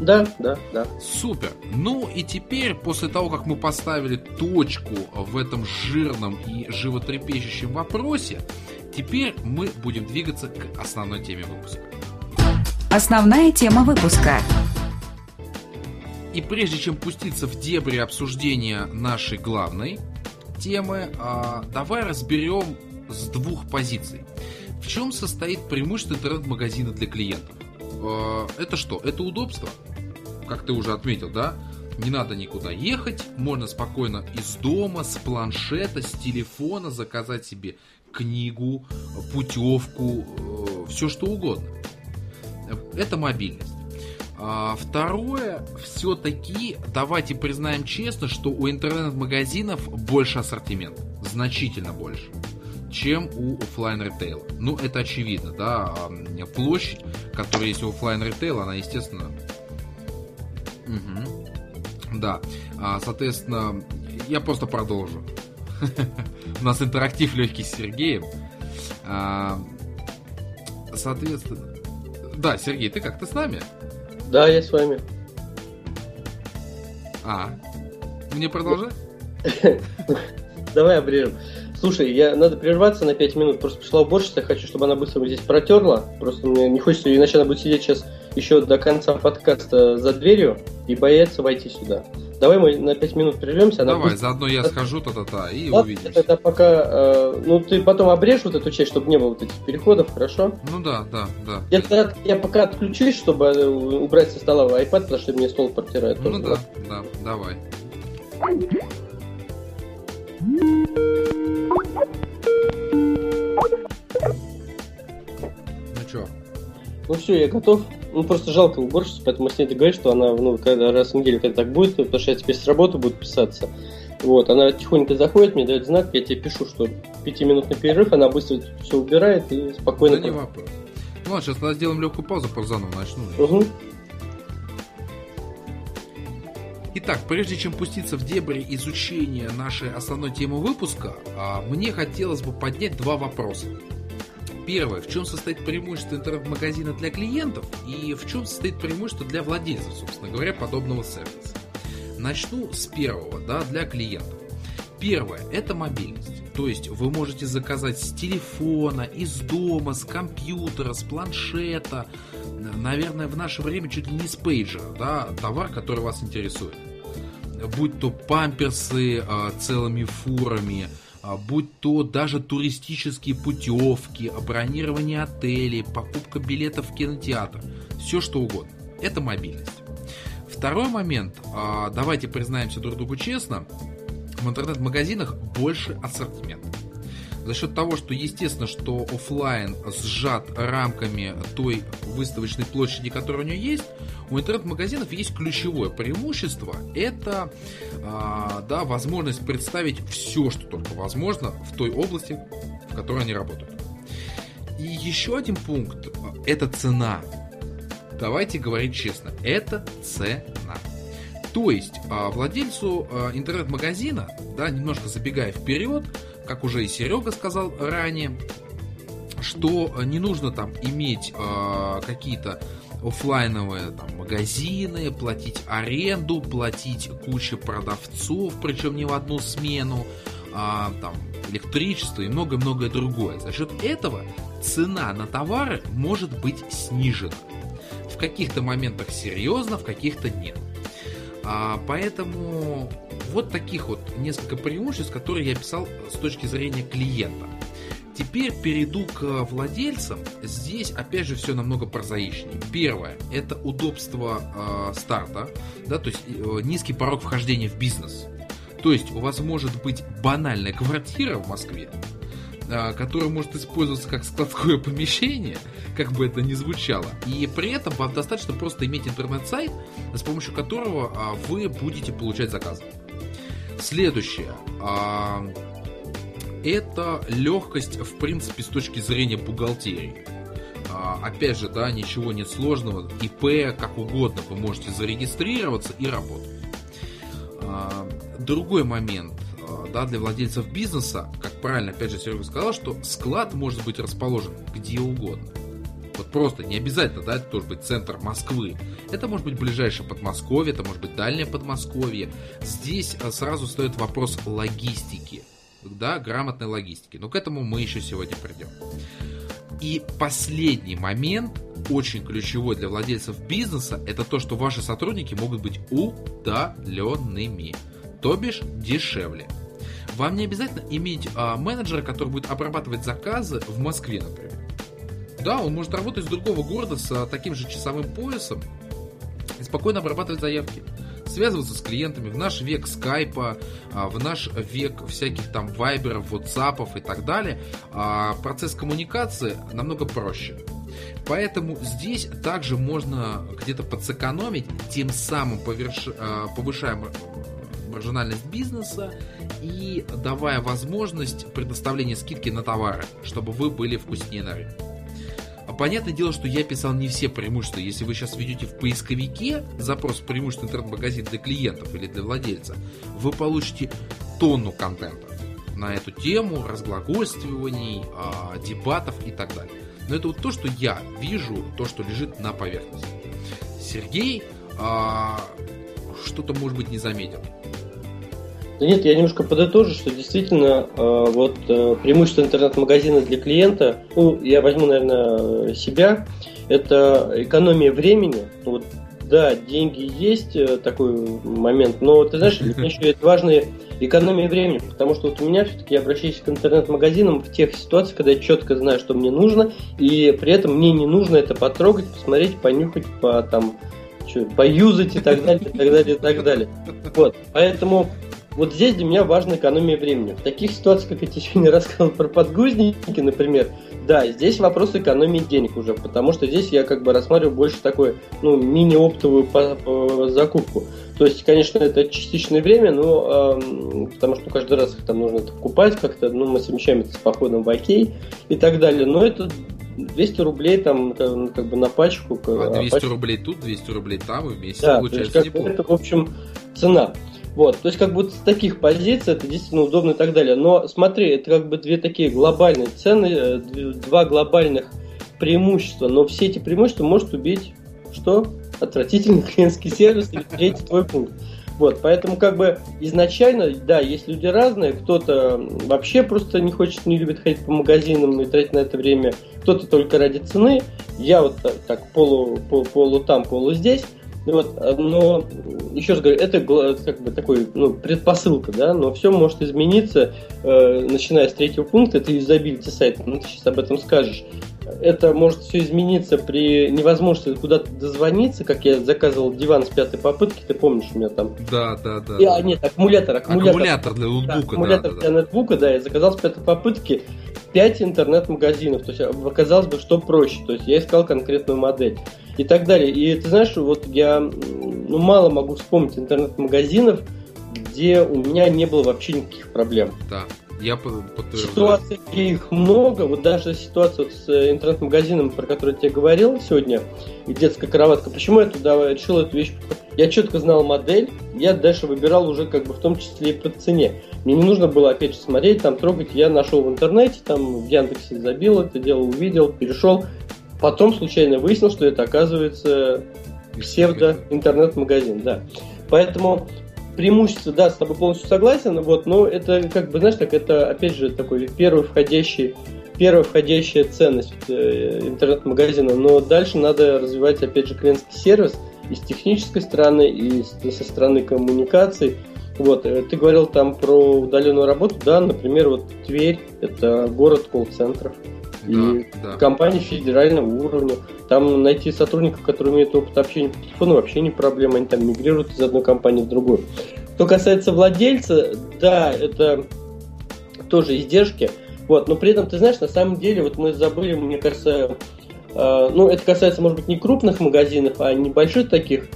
Да, да, да. Супер. Ну и теперь, после того, как мы поставили точку в этом жирном и животрепещущем вопросе, теперь мы будем двигаться к основной теме выпуска. Основная тема выпуска. И прежде чем пуститься в дебри обсуждения нашей главной темы, а, давай разберем с двух позиций. В чем состоит преимущество интернет-магазина для клиентов? А, это что? Это удобство? Как ты уже отметил, да? Не надо никуда ехать, можно спокойно из дома, с планшета, с телефона заказать себе книгу, путевку, э, все что угодно. Это мобильность. А второе, все-таки, давайте признаем честно, что у интернет-магазинов больше ассортимент, значительно больше, чем у офлайн ритейла. Ну, это очевидно, да, площадь, которая есть у офлайн ритейла, она, естественно, угу. да, а, соответственно, я просто продолжу. У нас интерактив легкий с Сергеем. А, соответственно, да, Сергей, ты как, ты с нами? Да, я с вами. А, мне продолжать? Давай обрежем. Слушай, я надо прерваться на 5 минут, просто пришла уборщица, я хочу, чтобы она быстро здесь протерла. Просто мне не хочется, иначе она будет сидеть сейчас еще до конца подкаста за дверью и бояться войти сюда. Давай мы на 5 минут прервемся. Давай, будет... заодно я схожу та-та-та и Ладно, увидимся. Это пока, э, ну ты потом обрежь вот эту часть, чтобы не было вот этих переходов, хорошо? Ну да, да, да. Я, я пока отключусь, чтобы э, убрать со стола iPad, потому что мне стол протирает. Ну да, да, давай. Ну чё? Ну все, я готов. Ну, просто жалко уборщицу, поэтому с ней договорились, что она, ну, когда раз в неделю, когда так будет, потому что я теперь с работы буду писаться. Вот, она тихонько заходит, мне дает знак, я тебе пишу, что пятиминутный перерыв, она быстро все убирает и спокойно... Да не вопрос. Ну, ладно, сейчас тогда сделаем легкую паузу, просто заново начну. Угу. Итак, прежде чем пуститься в дебри изучения нашей основной темы выпуска, а, мне хотелось бы поднять два вопроса. Первое, в чем состоит преимущество интернет-магазина для клиентов и в чем состоит преимущество для владельцев, собственно говоря, подобного сервиса. Начну с первого, да, для клиентов. Первое – это мобильность. То есть вы можете заказать с телефона, из дома, с компьютера, с планшета, наверное, в наше время чуть ли не с пейджера, да, товар, который вас интересует. Будь то памперсы э, целыми фурами, а, будь то даже туристические путевки, бронирование отелей, покупка билетов в кинотеатр, все что угодно. Это мобильность. Второй момент, а, давайте признаемся друг другу честно, в интернет-магазинах больше ассортимент. За счет того, что естественно, что офлайн сжат рамками той выставочной площади, которая у нее есть, у интернет-магазинов есть ключевое преимущество. Это а, да, возможность представить все, что только возможно в той области, в которой они работают. И еще один пункт – это цена. Давайте говорить честно, это цена. То есть а, владельцу а, интернет-магазина, да, немножко забегая вперед, как уже и Серега сказал ранее, что не нужно там иметь э, какие-то офлайновые там, магазины, платить аренду, платить кучу продавцов, причем не в одну смену, а, там, электричество и многое-многое другое. За счет этого цена на товары может быть снижена. В каких-то моментах серьезно, в каких-то нет. А, поэтому вот таких вот несколько преимуществ, которые я писал с точки зрения клиента. Теперь перейду к владельцам. Здесь, опять же, все намного прозаичнее. Первое – это удобство э, старта, да, то есть э, низкий порог вхождения в бизнес. То есть у вас может быть банальная квартира в Москве, э, которая может использоваться как складское помещение, как бы это ни звучало. И при этом вам достаточно просто иметь интернет-сайт, с помощью которого э, вы будете получать заказы. Следующее. Э, это легкость, в принципе, с точки зрения бухгалтерии. А, опять же, да, ничего нет сложного. ИП, как угодно, вы можете зарегистрироваться и работать. А, другой момент, а, да, для владельцев бизнеса, как правильно, опять же, Серега сказал, что склад может быть расположен где угодно. Вот просто не обязательно, да, это должен быть центр Москвы. Это может быть ближайшее Подмосковье, это может быть дальнее Подмосковье. Здесь сразу стоит вопрос логистики да, грамотной логистики. Но к этому мы еще сегодня придем. И последний момент, очень ключевой для владельцев бизнеса, это то, что ваши сотрудники могут быть удаленными, то бишь дешевле. Вам не обязательно иметь а, менеджера, который будет обрабатывать заказы в Москве, например. Да, он может работать с другого города с а, таким же часовым поясом и спокойно обрабатывать заявки связываться с клиентами в наш век скайпа, а, в наш век всяких там вайберов, ватсапов и так далее, а, процесс коммуникации намного проще. Поэтому здесь также можно где-то подсэкономить, тем самым поверш... Повышая маржинальность бизнеса и давая возможность предоставления скидки на товары, чтобы вы были вкуснее на рынке. Понятное дело, что я писал не все преимущества. Если вы сейчас введете в поисковике запрос преимуществ интернет-магазин для клиентов или для владельца, вы получите тонну контента на эту тему, разглагольствований, а, дебатов и так далее. Но это вот то, что я вижу, то, что лежит на поверхности. Сергей а, что-то, может быть, не заметил. Да нет, я немножко подытожу, что действительно э, вот э, преимущество интернет-магазина для клиента, ну, я возьму, наверное, себя, это экономия времени. Вот, да, деньги есть, э, такой момент, но ты знаешь, для меня еще это важная экономия времени, потому что вот у меня все-таки я обращаюсь к интернет-магазинам в тех ситуациях, когда я четко знаю, что мне нужно, и при этом мне не нужно это потрогать, посмотреть, понюхать, по там что, поюзать и так далее, и так далее, и так далее. Вот, поэтому вот здесь для меня важна экономия времени. В таких ситуациях, как я тебе сегодня рассказал про подгузники, например, да, здесь вопрос экономии денег уже, потому что здесь я как бы рассматриваю больше такой, ну, мини-оптовую по, по закупку. То есть, конечно, это частичное время, но э, потому что каждый раз их там нужно это покупать как-то, ну, мы совмещаем это с походом в окей и так далее. Но это 200 рублей там как бы на пачку. А 200 а рублей тут, 200 рублей там, и вместе да, получается то есть, как Это, в общем, цена. Вот, то есть как бы с таких позиций это действительно удобно и так далее. Но смотри, это как бы две такие глобальные цены, э, два глобальных преимущества. Но все эти преимущества может убить что? Отвратительный клиентский сервис или третий твой пункт. Вот, поэтому как бы изначально, да, есть люди разные, кто-то вообще просто не хочет, не любит ходить по магазинам и тратить на это время, кто-то только ради цены. Я вот так, так полу, полу, полу там, полу здесь. Вот, но еще раз говорю, это как бы такой ну, предпосылка, да, но все может измениться, э, начиная с третьего пункта, это юзабилити сайта, ну ты сейчас об этом скажешь. Это может все измениться при невозможности куда-то дозвониться, как я заказывал диван с пятой попытки, ты помнишь у меня там? Да, да, да. И, а, нет, аккумулятор, аккумулятор. Аккумулятор для ноутбука, да. Аккумулятор да, для да. ноутбука, да, я заказал с пятой попытки 5 интернет-магазинов, то есть оказалось бы, что проще, то есть я искал конкретную модель и так далее. И ты знаешь, вот я ну, мало могу вспомнить интернет-магазинов, где у меня не было вообще никаких проблем. Да. Я подтверждаю. Ситуаций, их много, вот даже ситуация вот с э, интернет-магазином, про который я тебе говорил сегодня, и детская кроватка, почему я туда решил эту вещь? Я четко знал модель, я дальше выбирал уже как бы в том числе и по цене. Мне не нужно было опять же смотреть, там трогать, я нашел в интернете, там в Яндексе забил это дело, увидел, перешел. Потом случайно выяснил, что это оказывается псевдо-интернет-магазин, да. Поэтому преимущество, да, с тобой полностью согласен, вот, но это, как бы, знаешь, как это, опять же, такой первый входящий первая входящая ценность э, интернет-магазина, но дальше надо развивать, опять же, клиентский сервис и с технической стороны, и со стороны коммуникаций. Вот, э, ты говорил там про удаленную работу, да, например, вот Тверь – это город колл-центров. И да, компании федерального уровня. Там найти сотрудников, которые имеют опыт общения по телефону, вообще не проблема. Они там мигрируют из одной компании в другую. Что касается владельца, да, это тоже издержки. Вот, но при этом, ты знаешь, на самом деле, вот мы забыли, мне кажется, э, ну, это касается, может быть, не крупных магазинов, а небольших таких,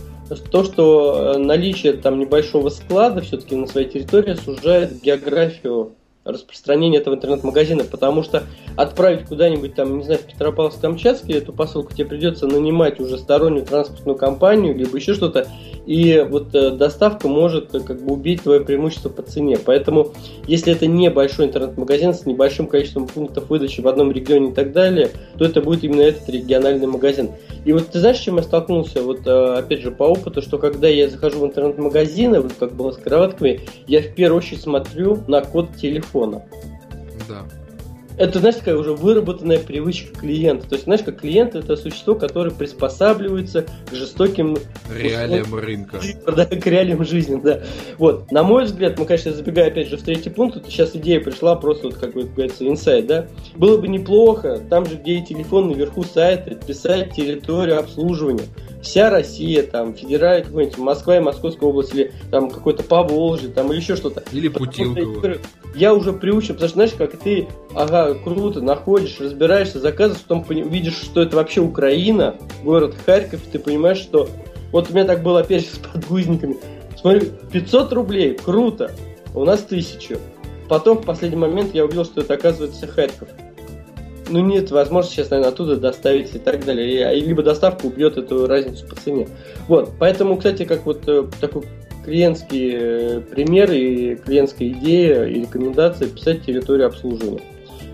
то, что э, наличие там небольшого склада все-таки на своей территории сужает географию распространения этого интернет-магазина, потому что отправить куда-нибудь там, не знаю, в Петропавловск-Камчатский эту посылку тебе придется нанимать уже стороннюю транспортную компанию, либо еще что-то, и вот э, доставка может э, как бы убить твое преимущество по цене. Поэтому, если это небольшой интернет-магазин с небольшим количеством пунктов выдачи в одном регионе и так далее, то это будет именно этот региональный магазин. И вот ты знаешь, с чем я столкнулся? Вот э, опять же по опыту, что когда я захожу в интернет-магазины, вот как было с кроватками, я в первую очередь смотрю на код телефона. Да это, знаешь, такая уже выработанная привычка клиента. То есть, знаешь, как клиент это существо, которое приспосабливается к жестоким реалиям условиям, рынка. Да, к реалиям жизни, да. Вот, на мой взгляд, мы, конечно, забегая опять же в третий пункт, тут сейчас идея пришла просто, вот, как говорится, инсайт, да. Было бы неплохо, там же, где и телефон наверху сайта, писать территорию обслуживания вся Россия, там, федеральная какой-нибудь Москва и Московская область, или там какой-то Поволжье, там, или еще что-то. Или Путилково. Я уже приучен, потому что, знаешь, как ты, ага, круто, находишь, разбираешься, заказываешь, потом видишь, что это вообще Украина, город Харьков, ты понимаешь, что вот у меня так было опять с подгузниками. Смотри, 500 рублей, круто, у нас тысячу. Потом в последний момент я увидел, что это оказывается Харьков ну нет возможности сейчас, наверное, оттуда доставить и так далее. И, либо доставка убьет эту разницу по цене. Вот, поэтому, кстати, как вот э, такой клиентский э, пример и клиентская идея и рекомендация писать территорию обслуживания.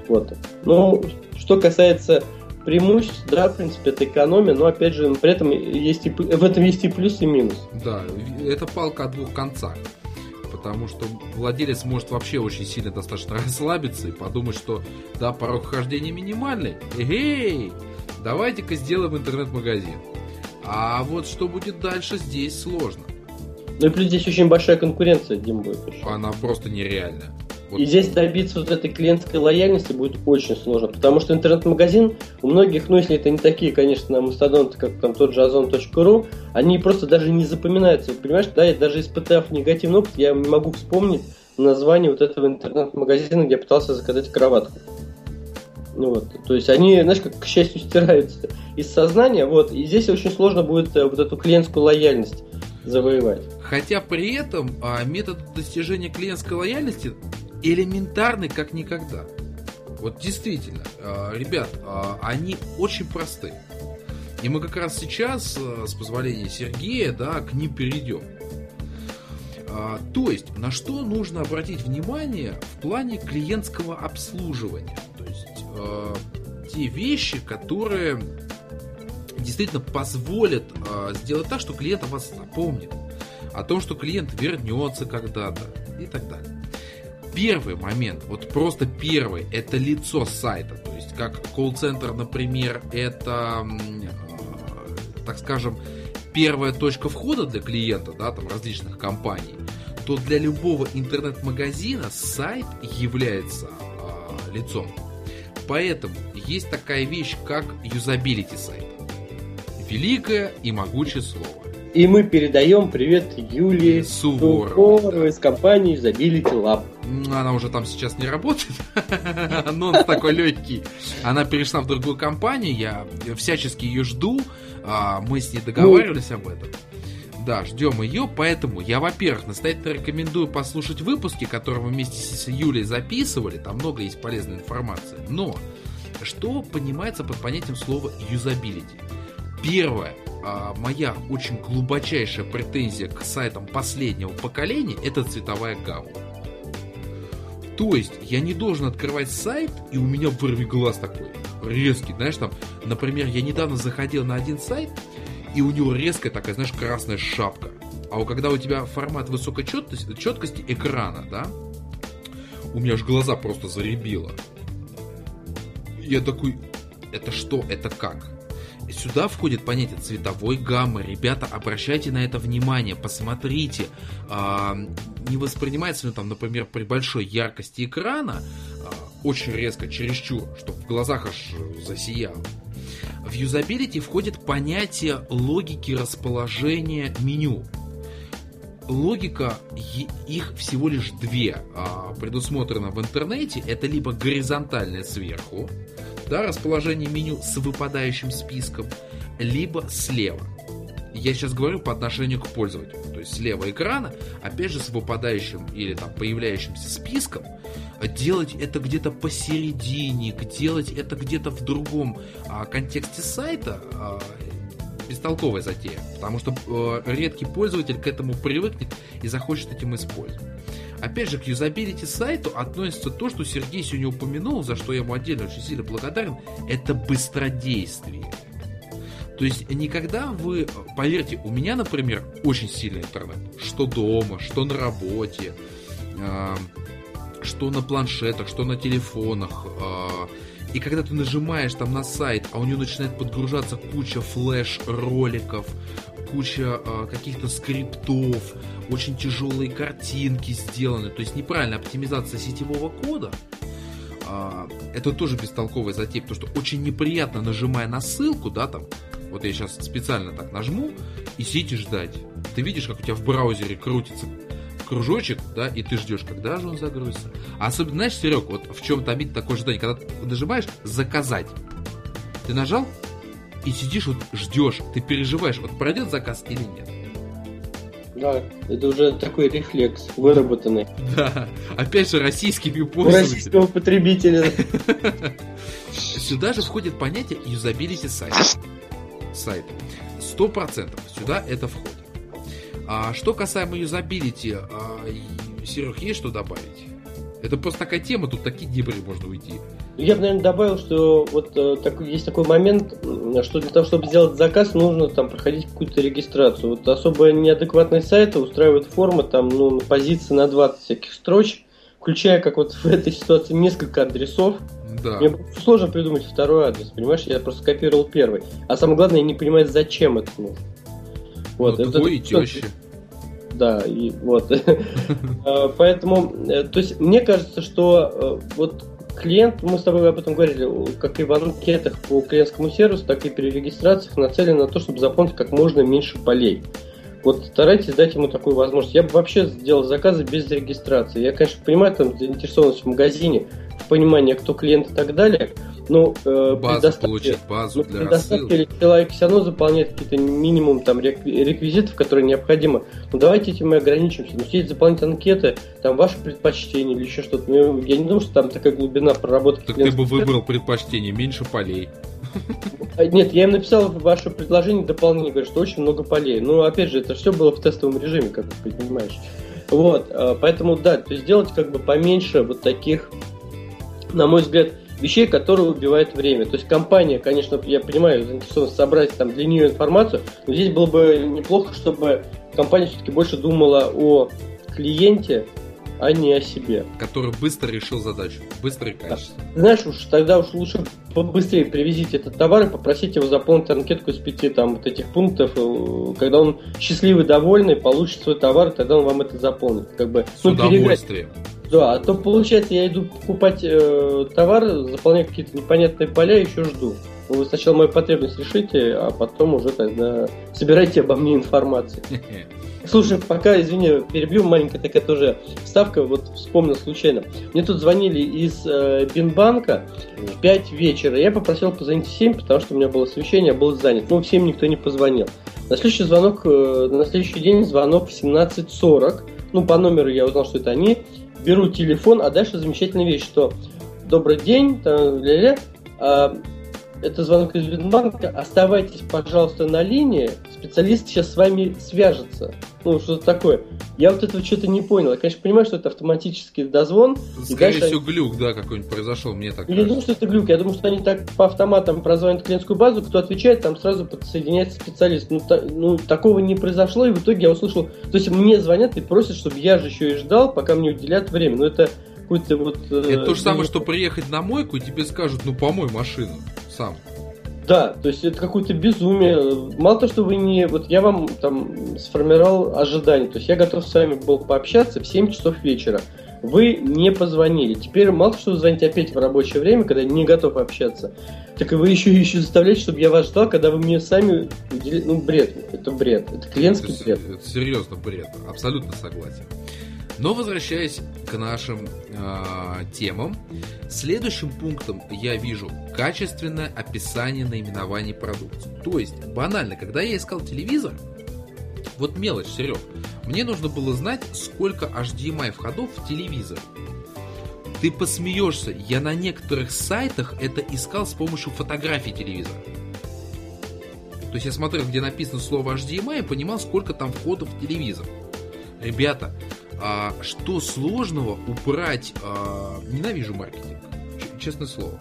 Вот. Ну, что касается преимуществ, да, в принципе, это экономия, но опять же, при этом есть и, в этом есть и плюс, и минус. Да, это палка о двух концах потому что владелец может вообще очень сильно достаточно расслабиться и подумать, что да, порог хождения минимальный, эй, давайте-ка сделаем интернет-магазин. А вот что будет дальше, здесь сложно. Ну и плюс здесь очень большая конкуренция, Дим, будет. Еще. Она просто нереальная. Вот. И здесь добиться вот этой клиентской лояльности будет очень сложно, потому что интернет-магазин у многих, ну если это не такие, конечно, мастодонты, как там тот же озон.ру, они просто даже не запоминаются. Понимаешь, да, я даже испытав негативный опыт, я не могу вспомнить название вот этого интернет-магазина, где я пытался заказать кроватку. Ну вот, то есть они, знаешь, как к счастью стираются из сознания, вот, и здесь очень сложно будет э, вот эту клиентскую лояльность завоевать. Хотя при этом а, метод достижения клиентской лояльности элементарны как никогда. Вот действительно, а, ребят, а, они очень просты. И мы как раз сейчас, а, с позволения Сергея, да, к ним перейдем. То есть, на что нужно обратить внимание в плане клиентского обслуживания? То есть, те вещи, которые действительно позволят сделать так, что клиент о вас запомнит, о том, что клиент вернется когда-то и так далее. Первый момент, вот просто первый, это лицо сайта. То есть, как колл-центр, например, это, э, так скажем, первая точка входа для клиента, да, там различных компаний, то для любого интернет-магазина сайт является э, лицом. Поэтому есть такая вещь, как юзабилити сайта. Великое и могучее слово. И мы передаем привет Юлии Суворовой из компании Usability Lab. Она уже там сейчас не работает. Анонс такой легкий. Она перешла в другую компанию. Я всячески ее жду. А, мы с ней договаривались об этом. Да, ждем ее, поэтому я, во-первых, настоятельно рекомендую послушать выпуски, которые мы вместе с Юлей записывали, там много есть полезной информации. Но, что понимается под понятием слова юзабилити? Первое, а, моя очень глубочайшая претензия к сайтам последнего поколения это цветовая гамма. То есть я не должен открывать сайт, и у меня вырви глаз такой резкий. Знаешь, там, например, я недавно заходил на один сайт, и у него резкая такая, знаешь, красная шапка. А вот когда у тебя формат высокой четкости, четкости экрана, да, у меня аж глаза просто заребило. Я такой, это что, это как? Сюда входит понятие цветовой гаммы. Ребята, обращайте на это внимание, посмотрите. А, не воспринимается ли там, например, при большой яркости экрана а, очень резко, чересчур, чтобы в глазах аж засияло. В юзабилити входит понятие логики расположения меню. Логика, их всего лишь две а, предусмотрена в интернете. Это либо горизонтальная сверху, да, расположение меню с выпадающим списком, либо слева. Я сейчас говорю по отношению к пользователю. То есть слева экрана, опять же, с выпадающим или там появляющимся списком, делать это где-то посередине, делать это где-то в другом а, контексте сайта, а, бестолковая затея. Потому что э, редкий пользователь к этому привыкнет и захочет этим использовать. Опять же, к юзабилити сайту относится то, что Сергей сегодня упомянул, за что я ему отдельно очень сильно благодарен, это быстродействие. То есть никогда вы, поверьте, у меня, например, очень сильный интернет. Что дома, что на работе, э, что на планшетах, что на телефонах. Э, и когда ты нажимаешь там на сайт, а у него начинает подгружаться куча флеш-роликов, куча э, каких-то скриптов, очень тяжелые картинки сделаны, то есть неправильная оптимизация сетевого кода, э, это тоже бестолковая затея, потому что очень неприятно, нажимая на ссылку, да, там, вот я сейчас специально так нажму, и сидите ждать. Ты видишь, как у тебя в браузере крутится кружочек, да, и ты ждешь, когда же он загрузится. А особенно, знаешь, Серег, вот в чем-то обид такое ожидание, когда ты нажимаешь «заказать», ты нажал, и сидишь вот ждешь, ты переживаешь, вот пройдет заказ или нет. Да, это уже такой рефлекс выработанный. Да, опять же российскими пользователями. Российского потребителя. Сюда же входит понятие юзабилити сайта. Сайта. Сто процентов сюда это входит. А что касаемо юзабилити, а, Серег, есть что добавить? Это просто такая тема, тут такие дебри можно уйти. Я бы, наверное, добавил, что вот э, так, есть такой момент, что для того, чтобы сделать заказ, нужно там проходить какую-то регистрацию. Вот особо неадекватные сайты устраивают формы там, ну, позиции на 20 всяких строчек, включая, как вот в этой ситуации, несколько адресов. Да. Мне сложно придумать второй адрес, понимаешь? Я просто копировал первый. А самое главное, я не понимаю, зачем это нужно. Вот, ну, это, твой это, и теща. Да, и вот. А, поэтому, э, то есть, мне кажется, что э, вот клиент, мы с тобой об этом говорили, как и в анкетах по клиентскому сервису, так и при регистрациях нацелен на то, чтобы заполнить как можно меньше полей. Вот старайтесь дать ему такую возможность. Я бы вообще сделал заказы без регистрации. Я, конечно, понимаю там заинтересованность в магазине, в понимании, кто клиент и так далее, но э, базу при получит, базу для рассылки. человек все равно заполняет какие-то минимум там реквизитов, которые необходимы. Ну давайте этим мы ограничимся. Ну сидеть заполнять анкеты, там ваши предпочтения или еще что-то. Ну, я не думаю, что там такая глубина проработки. Так ты бы выбрал предпочтение, меньше полей. А, нет, я им написал ваше предложение дополнение, говорю, что очень много полей. Ну, опять же, это все было в тестовом режиме, как ты понимаешь. Вот, а, поэтому, да, то есть сделать как бы поменьше вот таких, на мой взгляд, вещей, которые убивают время. То есть компания, конечно, я понимаю, заинтересована собрать там для нее информацию, но здесь было бы неплохо, чтобы компания все-таки больше думала о клиенте, а не о себе. Который быстро решил задачу, быстро и качественно. Да. Знаешь, уж тогда уж лучше побыстрее привезите этот товар и попросите его заполнить анкетку из пяти там вот этих пунктов. Э, когда он счастливый, довольный, получит свой товар, тогда он вам это заполнит. Как бы, С ну, удовольствием. Переграть. Да, а то получается, я иду покупать э, товар, заполняю какие-то непонятные поля еще жду. Вы сначала мою потребность решите, а потом уже тогда собирайте обо мне информацию. Слушай, пока, извини, перебью, маленькая такая тоже вставка, вот вспомнил случайно. Мне тут звонили из э, Бинбанка в 5 вечера. Я попросил позвонить в 7, потому что у меня было совещание, я был занят. Ну, в 7 никто не позвонил. На следующий звонок, э, на следующий день звонок в 17.40. Ну, по номеру я узнал, что это они беру телефон, а дальше замечательная вещь, что добрый день, там, ля -ля, а, это звонок из Бинбанка, оставайтесь, пожалуйста, на линии, специалист сейчас с вами свяжется. Ну, что-то такое. Я вот этого что-то не понял. Я, конечно, понимаю, что это автоматический дозвон. Скорее всего, они... глюк, да, какой-нибудь произошел, мне так Я не думаю, что это глюк. Я думаю, что они так по автоматам прозвонят клиентскую базу, кто отвечает, там сразу подсоединяется специалист. Ну, та, ну, такого не произошло, и в итоге я услышал... То есть мне звонят и просят, чтобы я же еще и ждал, пока мне уделят время. Ну, это какой-то вот... Э, это то же самое, что приехать на мойку, и тебе скажут, ну, помой машину сам. Да, то есть это какое-то безумие. Мало то, что вы не... Вот я вам там сформировал ожидания. То есть я готов с вами был пообщаться в 7 часов вечера. Вы не позвонили. Теперь мало что вы звоните опять в рабочее время, когда я не готов общаться. Так и вы еще еще заставляете, чтобы я вас ждал, когда вы мне сами. Ну, бред. Это бред. Это клиентский это, бред. Это серьезно бред. Абсолютно согласен. Но возвращаясь к нашим э, темам, следующим пунктом я вижу качественное описание наименований продукции. То есть, банально, когда я искал телевизор, вот мелочь, Серег, мне нужно было знать, сколько HDMI входов в телевизор. Ты посмеешься, я на некоторых сайтах это искал с помощью фотографий телевизора. То есть я смотрел, где написано слово HDMI и понимал, сколько там входов в телевизор. Ребята, а, что сложного убрать... А, ненавижу маркетинг, честное слово.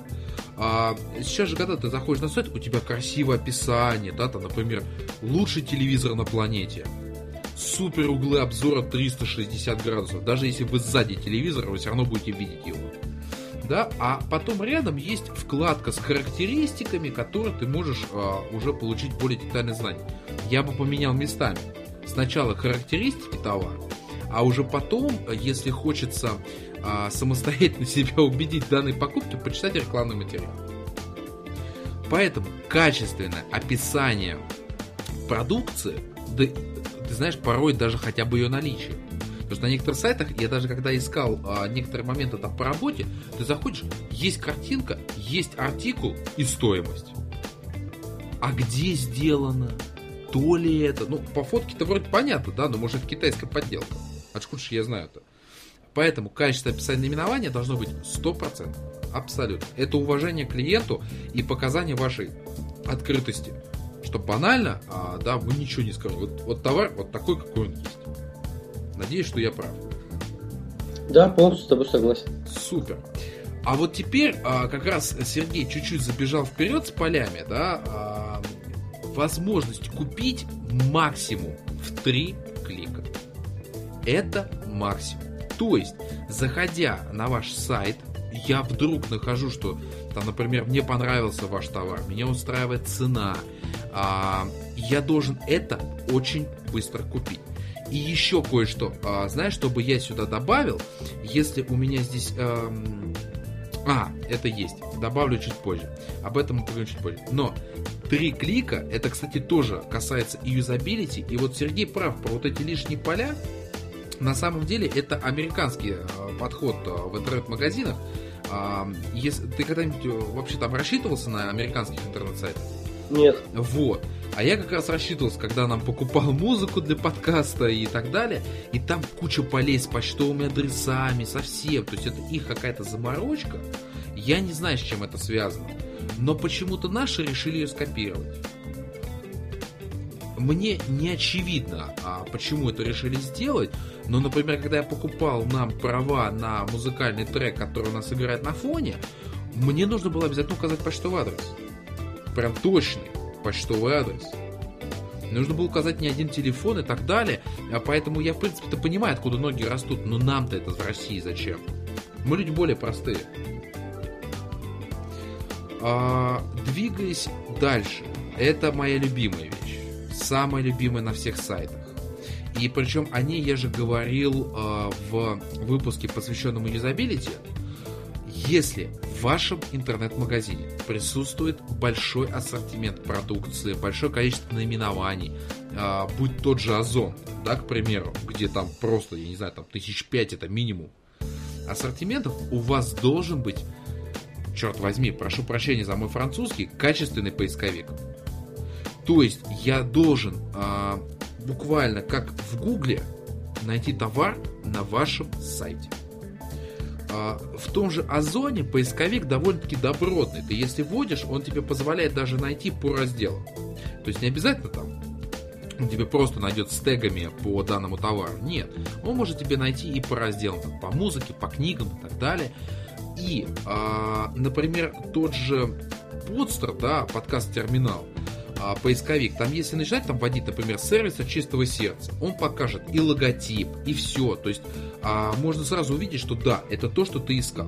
А, сейчас же, когда ты заходишь на сайт, у тебя красивое описание, да, там, например, лучший телевизор на планете, супер углы обзора 360 градусов. Даже если вы сзади телевизора, вы все равно будете видеть его. Да, а потом рядом есть вкладка с характеристиками, которые ты можешь а, уже получить более детальные знания. Я бы поменял местами. Сначала характеристики товара, а уже потом, если хочется а, самостоятельно себя убедить в данной покупке, почитать рекламный материал. Поэтому качественное описание продукции, да, ты знаешь, порой даже хотя бы ее наличие. Потому что на некоторых сайтах, я даже когда искал а, некоторые моменты там по работе, ты заходишь, есть картинка, есть артикул и стоимость. А где сделано? То ли это? Ну, по фотке-то вроде понятно, да, но может китайская подделка. Откуда же я знаю это? Поэтому качество описания наименования должно быть 100%. Абсолютно. Это уважение клиенту и показание вашей открытости. Что банально, а, да, вы ничего не скажете. Вот, вот товар вот такой, какой он есть. Надеюсь, что я прав. Да, полностью с тобой согласен. Супер. А вот теперь а, как раз Сергей чуть-чуть забежал вперед с полями, да, а, возможность купить максимум в три. Это максимум. То есть, заходя на ваш сайт, я вдруг нахожу, что там, например, мне понравился ваш товар, меня устраивает цена, а, я должен это очень быстро купить. И еще кое-что, а, знаешь, чтобы я сюда добавил, если у меня здесь... Эм, а, это есть. Добавлю чуть позже. Об этом мы поговорим чуть позже. Но три клика, это, кстати, тоже касается и юзабилити. И вот Сергей прав про вот эти лишние поля. На самом деле это американский э, подход э, в интернет-магазинах. А, если ты когда-нибудь э, вообще там рассчитывался на американских интернет-сайтах? Нет. Вот. А я как раз рассчитывался, когда нам покупал музыку для подкаста и так далее, и там куча полей с почтовыми адресами, совсем. То есть это их какая-то заморочка. Я не знаю, с чем это связано. Но почему-то наши решили ее скопировать мне не очевидно, а почему это решили сделать, но, например, когда я покупал нам права на музыкальный трек, который у нас играет на фоне, мне нужно было обязательно указать почтовый адрес. Прям точный почтовый адрес. Нужно было указать не один телефон и так далее. А поэтому я, в принципе-то понимаю, откуда ноги растут, но нам-то это в России зачем? Мы люди более простые. А, двигаясь дальше, это моя любимая вещь самая любимая на всех сайтах. И причем о ней я же говорил э, в выпуске, посвященном юзабилити. Если в вашем интернет-магазине присутствует большой ассортимент продукции, большое количество наименований, э, будь тот же Озон, да, к примеру, где там просто, я не знаю, там тысяч пять это минимум ассортиментов, у вас должен быть, черт возьми, прошу прощения за мой французский, качественный поисковик. То есть я должен а, буквально как в Гугле найти товар на вашем сайте. А, в том же Озоне поисковик довольно-таки добротный. Ты если вводишь, он тебе позволяет даже найти по разделам. То есть не обязательно там тебе просто найдет с тегами по данному товару. Нет, он может тебе найти и по разделам, там, по музыке, по книгам и так далее. И, а, например, тот же Подстер, да, подкаст Терминал, а, поисковик, там если начинать там вводить, например, сервис от чистого сердца, он покажет и логотип, и все. То есть а, можно сразу увидеть, что да, это то, что ты искал.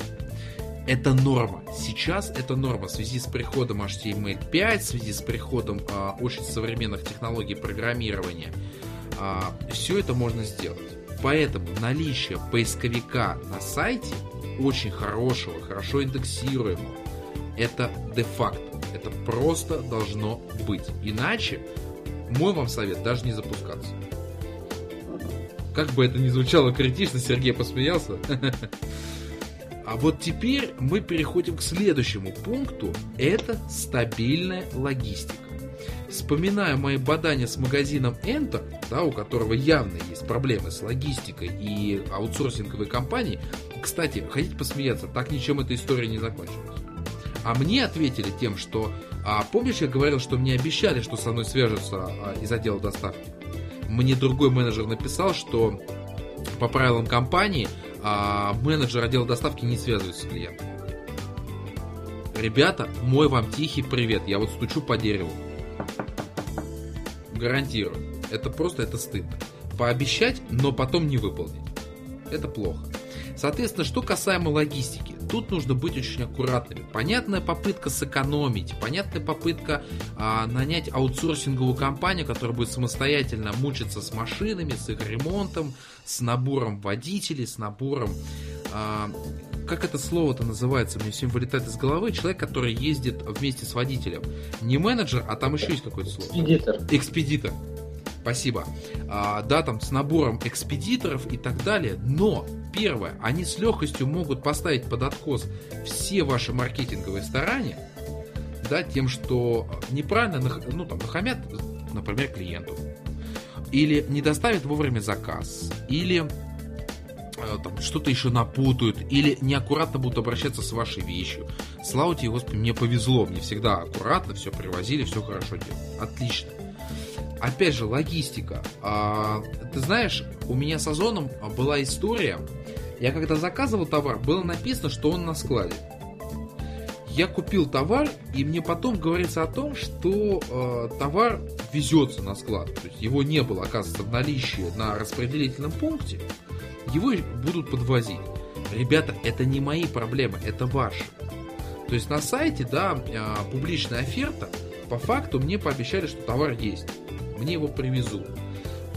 это норма. Сейчас это норма в связи с приходом HTML5, в связи с приходом а, очень современных технологий программирования. А, все это можно сделать. Поэтому наличие поисковика на сайте очень хорошего, хорошо индексируемого, это де-факто. Это просто должно быть. Иначе мой вам совет даже не запускаться. Как бы это ни звучало критично, Сергей посмеялся. А вот теперь мы переходим к следующему пункту. Это стабильная логистика. Вспоминая мои бадания с магазином Enter, да, у которого явно есть проблемы с логистикой и аутсорсинговой компанией, кстати, хотите посмеяться, так ничем эта история не закончилась. А мне ответили тем, что, а, помнишь, я говорил, что мне обещали, что со мной свяжутся а, из отдела доставки? Мне другой менеджер написал, что по правилам компании а, менеджер отдела доставки не связывается с клиентом. Ребята, мой вам тихий привет. Я вот стучу по дереву. Гарантирую. Это просто, это стыдно. Пообещать, но потом не выполнить. Это плохо. Соответственно, что касаемо логистики, тут нужно быть очень аккуратными. Понятная попытка сэкономить, понятная попытка а, нанять аутсорсинговую компанию, которая будет самостоятельно мучиться с машинами, с их ремонтом, с набором водителей, с набором а, как это слово-то называется, мне всем вылетает из головы, человек, который ездит вместе с водителем. Не менеджер, а там еще есть какое-то слово. Экспедитор. Экспедитор. Спасибо. А, да, там с набором экспедиторов и так далее. Но, первое, они с легкостью могут поставить под откос все ваши маркетинговые старания, да, тем, что неправильно, ну, там, нахамят, например, клиенту. Или не доставят вовремя заказ. Или Э, там, что-то еще напутают или неаккуратно будут обращаться с вашей вещью. Слава тебе, Господи, мне повезло, мне всегда аккуратно все привозили, все хорошо делали. Отлично. Опять же, логистика. А, ты знаешь, у меня с Озоном была история. Я когда заказывал товар, было написано, что он на складе. Я купил товар, и мне потом говорится о том, что э, товар везется на склад. То есть его не было, оказывается, в наличии на распределительном пункте его будут подвозить. Ребята, это не мои проблемы, это ваши. То есть на сайте, да, а, публичная оферта, по факту мне пообещали, что товар есть. Мне его привезут.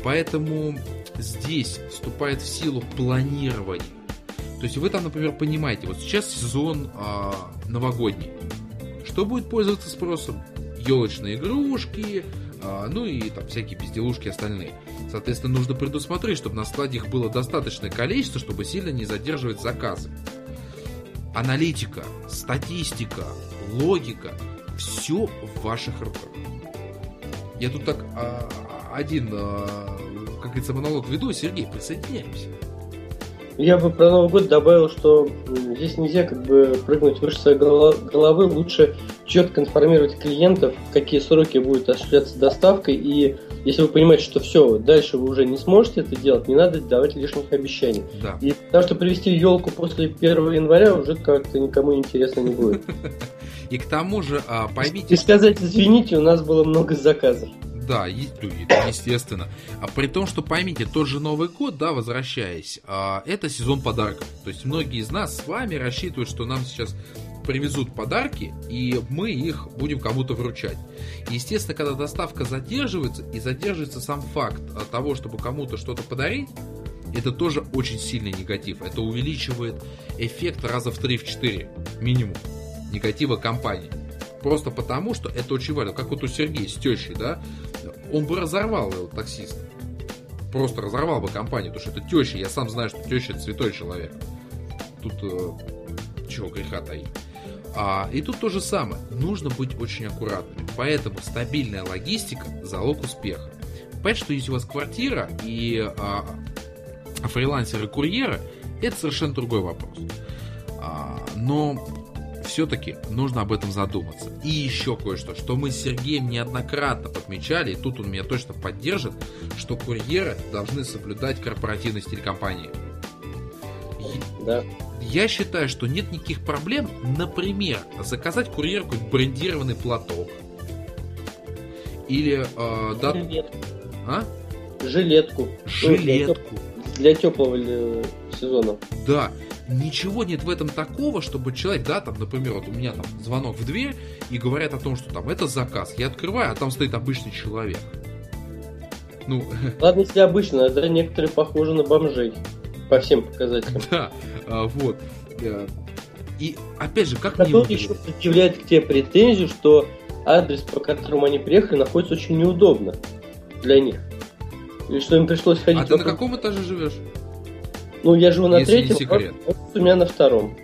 Поэтому здесь вступает в силу планирование. То есть вы там, например, понимаете, вот сейчас сезон э, новогодний. Что будет пользоваться спросом? Елочные игрушки, э, ну и там всякие безделушки остальные. Соответственно, нужно предусмотреть, чтобы на складе их было достаточное количество, чтобы сильно не задерживать заказы. Аналитика, статистика, логика – все в ваших руках. Я тут так а, один, а, как говорится, монолог веду. Сергей, присоединяемся. Я бы про Новый год добавил, что здесь нельзя как бы прыгнуть выше своей головы, лучше четко информировать клиентов, какие сроки будет осуществляться доставкой, и если вы понимаете, что все, дальше вы уже не сможете это делать, не надо давать лишних обещаний. Да. И потому что привезти елку после 1 января уже как-то никому интересно не будет. И к тому же, а, поймите... И сказать, извините, у нас было много заказов. Да, естественно. А при том, что поймите, тот же Новый год, да, возвращаясь, а, это сезон подарков. То есть многие из нас с вами рассчитывают, что нам сейчас привезут подарки, и мы их будем кому-то вручать. Естественно, когда доставка задерживается, и задерживается сам факт того, чтобы кому-то что-то подарить, это тоже очень сильный негатив. Это увеличивает эффект раза в 3-4 минимум негатива компании. Просто потому, что это очень важно. Как вот у Сергея с тещей, да, он бы разорвал его таксиста. Просто разорвал бы компанию, потому что это теща. Я сам знаю, что теща это святой человек. Тут э, чего греха таить. А, и тут то же самое. Нужно быть очень аккуратными. Поэтому стабильная логистика – залог успеха. Понятно, что если у вас квартира и а, фрилансеры-курьеры – это совершенно другой вопрос. А, но все-таки нужно об этом задуматься. И еще кое-что, что мы с Сергеем неоднократно подмечали, и тут он меня точно поддержит, что курьеры должны соблюдать корпоративный стиль компании. Да. Я считаю, что нет никаких проблем, например, заказать какой-нибудь брендированный платок. Или... Э, да... Жилетку. А? Жилетку. Жилетку. для теплого сезона. Да, ничего нет в этом такого, чтобы человек, да, там, например, вот у меня там звонок в дверь и говорят о том, что там это заказ. Я открываю, а там стоит обычный человек. Ну... Ладно, если обычно, да, некоторые похожи на бомжей. По всем показателям. Да, а, вот. Э, и опять же, как Который мне еще предъявляет к тебе претензию, что адрес, по которому они приехали, находится очень неудобно для них. И что им пришлось ходить... А ты на каком этаже живешь? Ну, я живу на Если третьем, а у меня на втором.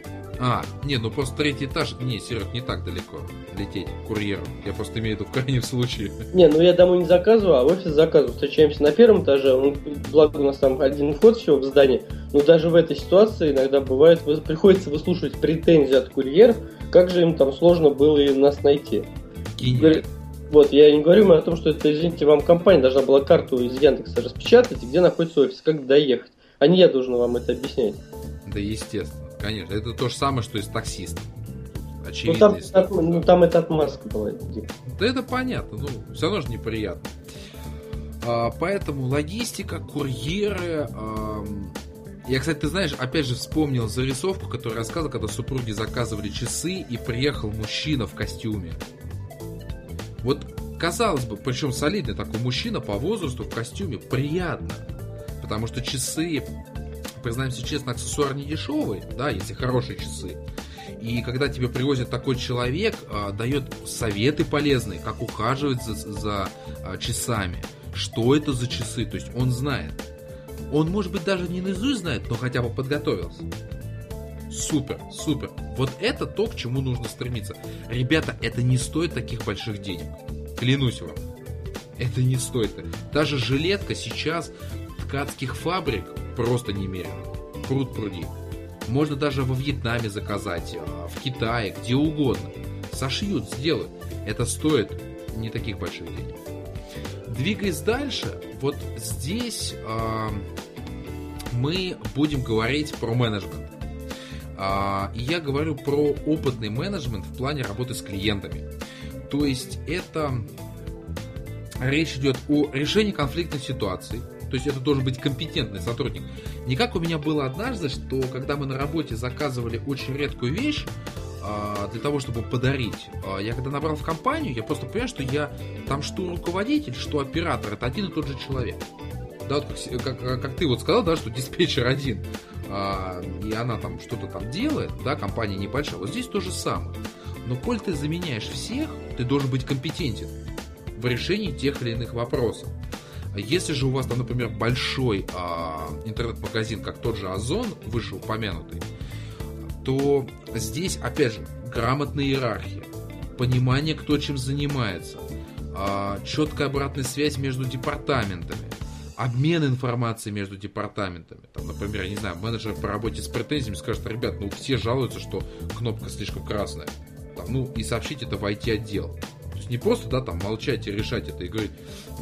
А, не, ну просто третий этаж, не, Серег, не так далеко лететь курьером. Я просто имею в виду в крайнем случае. Не, ну я домой не заказываю, а в офис заказываю. Встречаемся на первом этаже, ну, благо у нас там один вход всего в здание. Но даже в этой ситуации иногда бывает, приходится выслушивать претензии от курьеров, как же им там сложно было и нас найти. Гениально. Вот, я не говорю о том, что это, извините, вам компания должна была карту из Яндекса распечатать, где находится офис, как доехать. А не я должен вам это объяснять. Да, естественно. Конечно, это то же самое, что и с таксистом. Очевидно. Ну, там, от, ну, там это отмазка была. Да это понятно, ну, все равно же неприятно. А, поэтому логистика, курьеры... А, я, кстати, ты знаешь, опять же вспомнил зарисовку, которую рассказывал, когда супруги заказывали часы, и приехал мужчина в костюме. Вот, казалось бы, причем солидный такой мужчина по возрасту в костюме, приятно. Потому что часы признаемся честно, аксессуар не дешевый, да, если хорошие часы. И когда тебе привозят такой человек, а, дает советы полезные, как ухаживать за, за а, часами, что это за часы, то есть он знает. Он, может быть, даже не наизусть знает, но хотя бы подготовился. Супер, супер. Вот это то, к чему нужно стремиться. Ребята, это не стоит таких больших денег. Клянусь вам. Это не стоит. Даже жилетка сейчас ткацких фабрик просто немерено. Пруд пруди. Можно даже во Вьетнаме заказать, а, в Китае, где угодно. Сошьют, сделают. Это стоит не таких больших денег. Двигаясь дальше, вот здесь э, мы будем говорить про менеджмент. Э, я говорю про опытный менеджмент в плане работы с клиентами. То есть это речь идет о решении конфликтных ситуаций, то есть это должен быть компетентный сотрудник. Не как у меня было однажды, что когда мы на работе заказывали очень редкую вещь, а, для того, чтобы подарить. А, я когда набрал в компанию, я просто понял, что я там что руководитель, что оператор, это один и тот же человек. Да, вот как, как, как ты вот сказал, да, что диспетчер один, а, и она там что-то там делает, да, компания небольшая. Вот здесь то же самое. Но коль ты заменяешь всех, ты должен быть компетентен в решении тех или иных вопросов. Если же у вас там, например, большой а, интернет-магазин, как тот же Озон, вышеупомянутый, то здесь, опять же, грамотная иерархия, понимание, кто чем занимается, а, четкая обратная связь между департаментами, обмен информацией между департаментами. Там, например, я не знаю, менеджер по работе с претензиями скажет, ребят, ну все жалуются, что кнопка слишком красная. Там, ну и сообщить это в IT-отдел не просто, да, там молчать и решать это и говорить,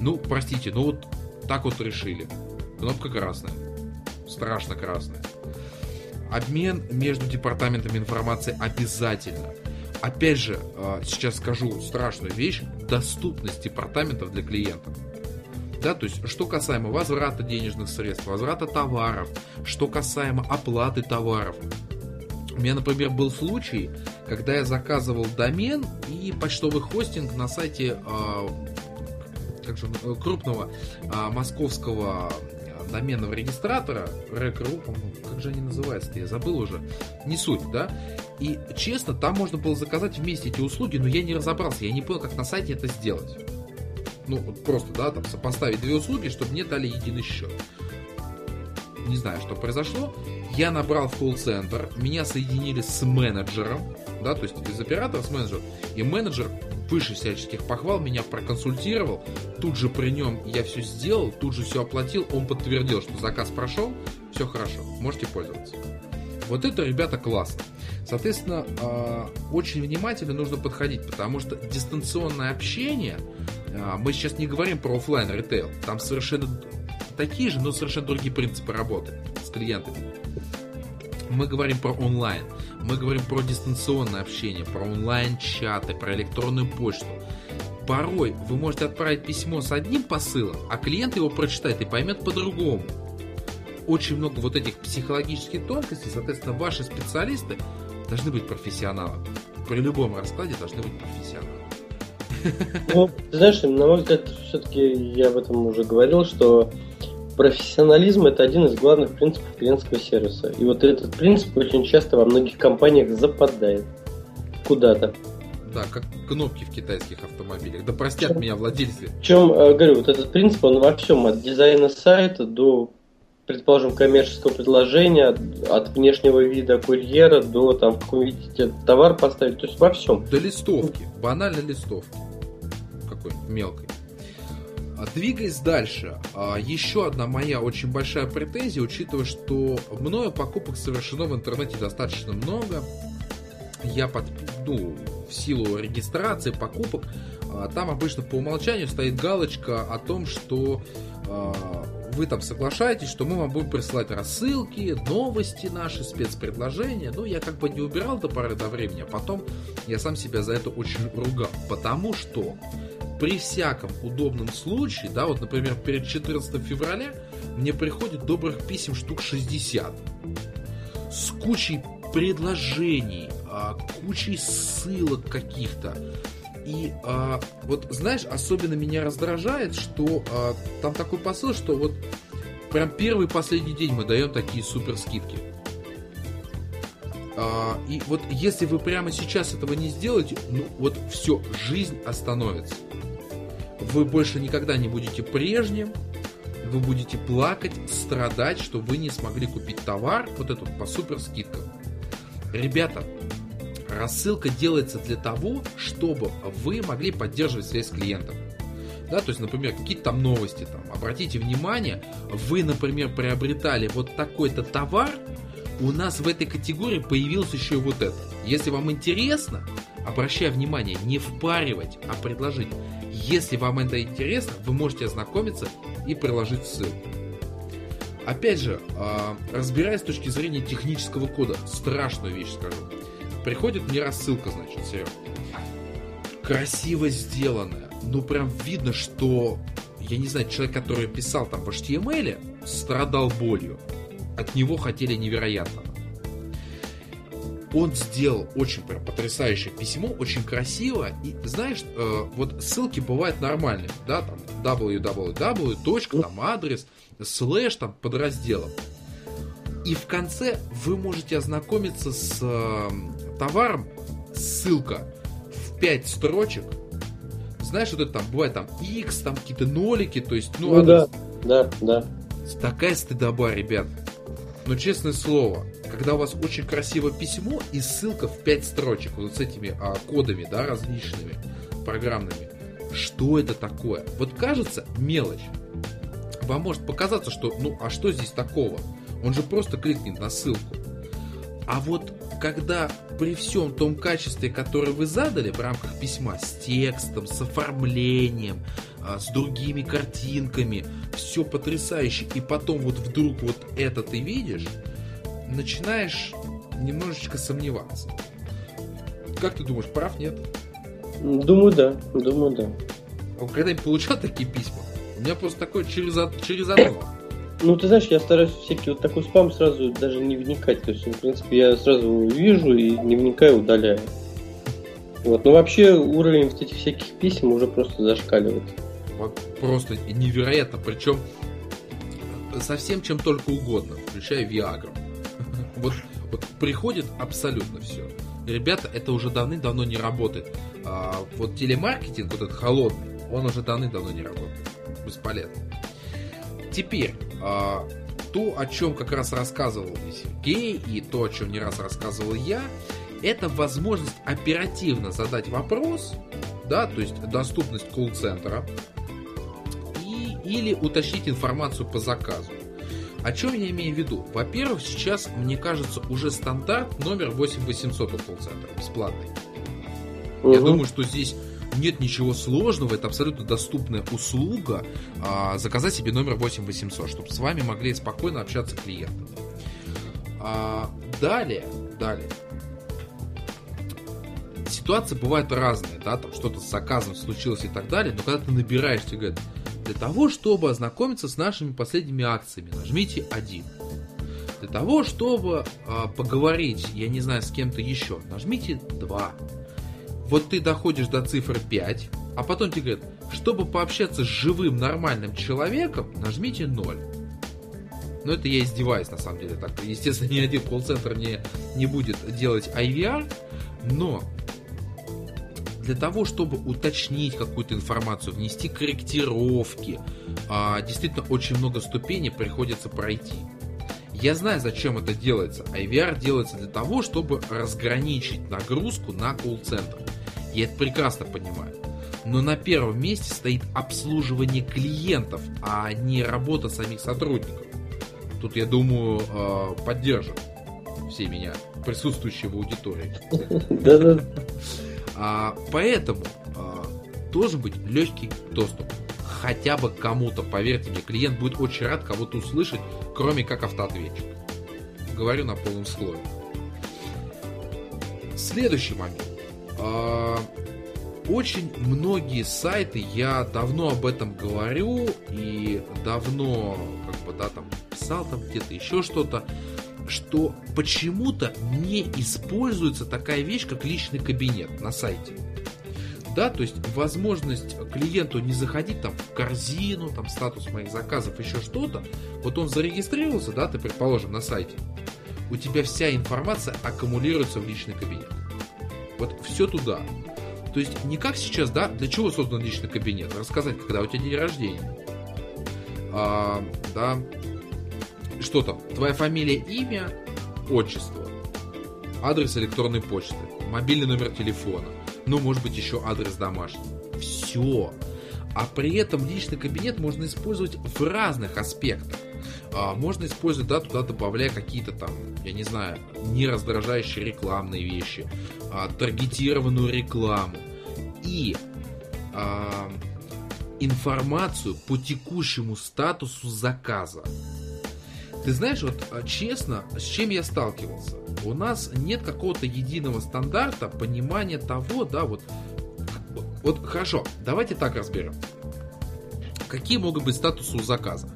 ну, простите, ну вот так вот решили. Кнопка красная. Страшно красная. Обмен между департаментами информации обязательно. Опять же, а, сейчас скажу страшную вещь. Доступность департаментов для клиентов. Да, то есть, что касаемо возврата денежных средств, возврата товаров, что касаемо оплаты товаров. У меня, например, был случай, когда я заказывал домен и почтовый хостинг на сайте э, как же, э, крупного э, московского доменного регистратора, Rec.ru, как же они называются я забыл уже, не суть, да, и честно, там можно было заказать вместе эти услуги, но я не разобрался, я не понял, как на сайте это сделать. Ну, вот просто, да, там сопоставить две услуги, чтобы мне дали единый счет. Не знаю, что произошло. Я набрал в колл-центр, меня соединили с менеджером, да, то есть из оператора с менеджером, и менеджер выше всяческих похвал меня проконсультировал, тут же при нем я все сделал, тут же все оплатил, он подтвердил, что заказ прошел, все хорошо, можете пользоваться. Вот это, ребята, классно. Соответственно, а, очень внимательно нужно подходить, потому что дистанционное общение, а, мы сейчас не говорим про офлайн ритейл, там совершенно такие же, но совершенно другие принципы работы с клиентами. Мы говорим про онлайн, мы говорим про дистанционное общение, про онлайн-чаты, про электронную почту. Порой вы можете отправить письмо с одним посылом, а клиент его прочитает и поймет по-другому. очень много вот этих психологических тонкостей, соответственно, ваши специалисты должны быть профессионалами. При любом раскладе должны быть профессионалы. Ну, знаешь, на мой взгляд, все-таки я об этом уже говорил, что профессионализм это один из главных принципов клиентского сервиса. И вот этот принцип очень часто во многих компаниях западает куда-то. Да, как кнопки в китайских автомобилях. Да простят чем, меня владельцы. В чем, э, говорю, вот этот принцип, он во всем, от дизайна сайта до, предположим, коммерческого предложения, от, от внешнего вида курьера до там, в каком видите товар поставить, то есть во всем. До листовки, банально листовки. Какой мелкой. А двигаясь дальше, а, еще одна моя очень большая претензия, учитывая, что мною покупок совершено в интернете достаточно много, я под, ну, в силу регистрации покупок, а, там обычно по умолчанию стоит галочка о том, что вы там соглашаетесь, что мы вам будем присылать рассылки, новости наши, спецпредложения. Ну, я как бы не убирал до поры до времени, а потом я сам себя за это очень ругал. Потому что при всяком удобном случае, да, вот, например, перед 14 февраля мне приходит добрых писем штук 60 с кучей предложений, а, кучей ссылок каких-то. И а, вот, знаешь, особенно меня раздражает, что а, там такой посыл, что вот прям первый последний день мы даем такие супер скидки. А, и вот если вы прямо сейчас этого не сделаете, ну вот все, жизнь остановится вы больше никогда не будете прежним, вы будете плакать, страдать, что вы не смогли купить товар, вот этот по супер скидкам. Ребята, рассылка делается для того, чтобы вы могли поддерживать связь с клиентом. Да, то есть, например, какие-то там новости, там, обратите внимание, вы, например, приобретали вот такой-то товар, у нас в этой категории появился еще и вот это. Если вам интересно, обращая внимание, не впаривать, а предложить. Если вам это интересно, вы можете ознакомиться и приложить ссылку. Опять же, а, разбираясь с точки зрения технического кода, страшную вещь скажу. Приходит мне рассылка, значит, Серег. Красиво сделанная. Ну, прям видно, что, я не знаю, человек, который писал там в HTML, страдал болью. От него хотели невероятно он сделал очень прям потрясающее письмо, очень красиво. И знаешь, э, вот ссылки бывают нормальные, да, там www, точка, там адрес, слэш, там подразделом. И в конце вы можете ознакомиться с э, товаром, ссылка в 5 строчек. Знаешь, вот это там бывает там X, там какие-то нолики, то есть, ну, ну адрес. да, да, да. Такая стыдоба, ребят. Но честное слово, когда у вас очень красивое письмо и ссылка в 5 строчек, вот с этими а, кодами, да, различными, программными, что это такое? Вот кажется мелочь. Вам может показаться, что, ну, а что здесь такого? Он же просто кликнет на ссылку. А вот когда при всем том качестве, которое вы задали в рамках письма, с текстом, с оформлением, а, с другими картинками, все потрясающе, и потом вот вдруг вот это ты видишь, начинаешь немножечко сомневаться. Как ты думаешь, прав, нет? Думаю, да. Думаю, да. А вы когда-нибудь получал такие письма? У меня просто такое через, через одно. Ну, ты знаешь, я стараюсь всякий вот такой спам сразу даже не вникать. То есть, в принципе, я сразу вижу и не вникаю, удаляю. Вот. Но вообще уровень вот этих всяких писем уже просто зашкаливает. Просто невероятно. Причем совсем чем только угодно, включая Viagra. Вот, вот приходит абсолютно все. Ребята, это уже давным-давно не работает. А, вот телемаркетинг, вот этот холодный, он уже давным-давно не работает. Бесполезно. Теперь, а, то, о чем как раз рассказывал Сергей, и то, о чем не раз рассказывал я, это возможность оперативно задать вопрос, да, то есть доступность колл-центра, и, или уточнить информацию по заказу. О чем я имею в виду? Во-первых, сейчас, мне кажется, уже стандарт номер 8800 у колл-центра, бесплатный. Угу. Я думаю, что здесь нет ничего сложного, это абсолютно доступная услуга. А, заказать себе номер 8800, чтобы с вами могли спокойно общаться клиенты. А, далее, далее. Ситуации бывают разные, да, там что-то с заказом случилось и так далее, но когда ты набираешь, тебе говорят, Для того, чтобы ознакомиться с нашими последними акциями, нажмите 1. Для того, чтобы э, поговорить, я не знаю, с кем-то еще, нажмите 2. Вот ты доходишь до цифры 5, а потом тебе говорят, чтобы пообщаться с живым нормальным человеком, нажмите 0. Но это я издеваюсь, на самом деле. Так, естественно, ни один колл-центр не, не будет делать IVR, но для того, чтобы уточнить какую-то информацию, внести корректировки, а, действительно очень много ступеней приходится пройти. Я знаю, зачем это делается. IVR делается для того, чтобы разграничить нагрузку на колл-центр. Я это прекрасно понимаю. Но на первом месте стоит обслуживание клиентов, а не работа самих сотрудников. Тут, я думаю, а, поддержат все меня, присутствующие в аудитории. Да-да. А, поэтому а, должен быть легкий доступ. Хотя бы кому-то, поверьте мне, клиент будет очень рад кого-то услышать, кроме как автоответчик. Говорю на полном слове. Следующий момент. А, очень многие сайты, я давно об этом говорю и давно, как бы, да, там писал там где-то еще что-то, что почему-то не используется такая вещь, как личный кабинет на сайте. Да, то есть возможность клиенту не заходить там в корзину, там статус моих заказов, еще что-то. Вот он зарегистрировался, да, ты, предположим, на сайте. У тебя вся информация аккумулируется в личный кабинет. Вот все туда. То есть не как сейчас, да, для чего создан личный кабинет? Рассказать, когда у тебя день рождения. А, да, что там? Твоя фамилия, имя, отчество, адрес электронной почты, мобильный номер телефона, ну, может быть, еще адрес домашний. Все. А при этом личный кабинет можно использовать в разных аспектах. А, можно использовать, да, туда добавляя какие-то там, я не знаю, не раздражающие рекламные вещи, а, таргетированную рекламу и а, информацию по текущему статусу заказа. Ты знаешь, вот а, честно, с чем я сталкивался? У нас нет какого-то единого стандарта понимания того, да, вот, вот хорошо, давайте так разберем. Какие могут быть статусы у заказа?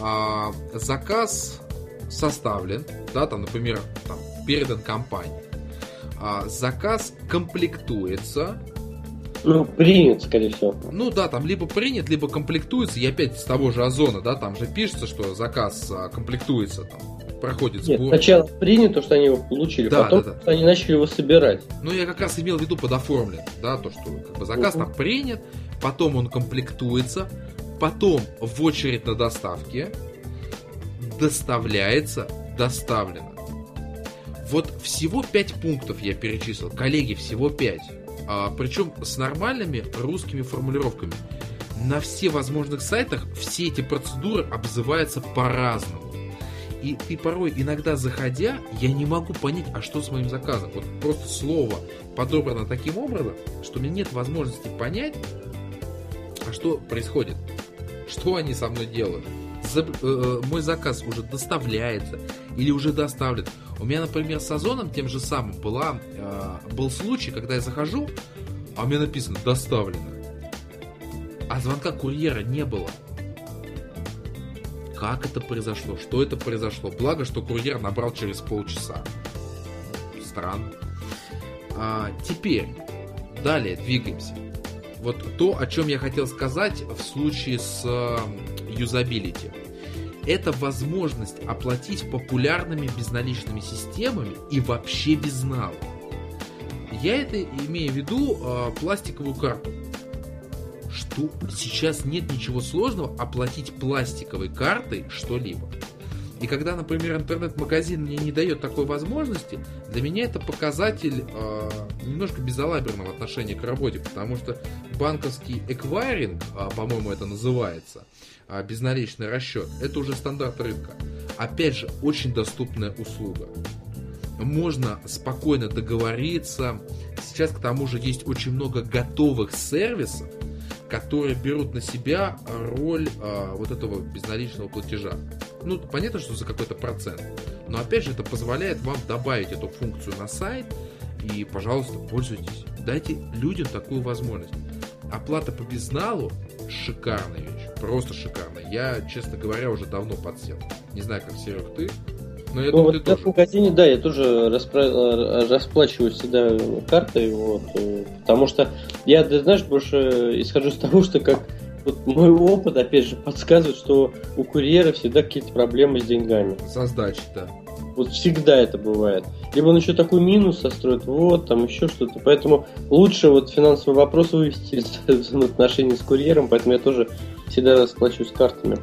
А, заказ составлен, да, там, например, там, передан компании. А, заказ комплектуется, ну, принят, скорее всего. Ну да, там либо принят, либо комплектуется. И опять с того же Озона, да, там же пишется, что заказ а, комплектуется, там, проходит сбор. Нет, сначала принято, то, что они его получили, да, потом да, да. они начали его собирать. Ну, я как раз имел в виду подоформлен, да, то, что как бы, заказ угу. там принят, потом он комплектуется, потом в очередь на доставке, доставляется, доставлено. Вот всего 5 пунктов я перечислил. Коллеги, всего 5. А, причем с нормальными русскими формулировками. На все возможных сайтах все эти процедуры обзываются по-разному. И ты порой, иногда заходя, я не могу понять, а что с моим заказом. Вот просто слово подобрано таким образом, что у меня нет возможности понять, а что происходит. Что они со мной делают. За, э, э мой заказ уже доставляется или уже доставлен. У меня, например, с Озоном тем же самым была, э, был случай, когда я захожу, а у меня написано «доставлено». А звонка курьера не было. Как это произошло? Что это произошло? Благо, что курьер набрал через полчаса. Странно. А, теперь, далее двигаемся. Вот то, о чем я хотел сказать в случае с юзабилити это возможность оплатить популярными безналичными системами и вообще без нала. Я это имею в виду э, пластиковую карту. Что сейчас нет ничего сложного оплатить пластиковой картой что-либо. И когда, например, интернет-магазин мне не дает такой возможности, для меня это показатель э, немножко безалаберного отношения к работе, потому что банковский эквайринг, э, по-моему, это называется, э, безналичный расчет, это уже стандарт рынка. Опять же, очень доступная услуга. Можно спокойно договориться. Сейчас к тому же есть очень много готовых сервисов, которые берут на себя роль э, вот этого безналичного платежа. Ну, понятно, что за какой-то процент. Но опять же, это позволяет вам добавить эту функцию на сайт. И, пожалуйста, пользуйтесь. Дайте людям такую возможность. Оплата по безналу – шикарная вещь. просто шикарно. Я, честно говоря, уже давно подсел. Не знаю, как, Серег, ты? Но я ну, вот тоже. в магазине, да, я тоже распра... расплачиваюсь всегда картой, вот, э, потому что я, ты знаешь, больше исхожу с того, что как вот мой опыт, опять же, подсказывает, что у курьера всегда какие-то проблемы с деньгами. Со сдачей, да. Вот всегда это бывает. Либо он еще такой минус состроит, вот, там еще что-то. Поэтому лучше вот финансовый вопрос вывести из взаимоотношений с курьером, поэтому я тоже всегда расплачиваюсь картами.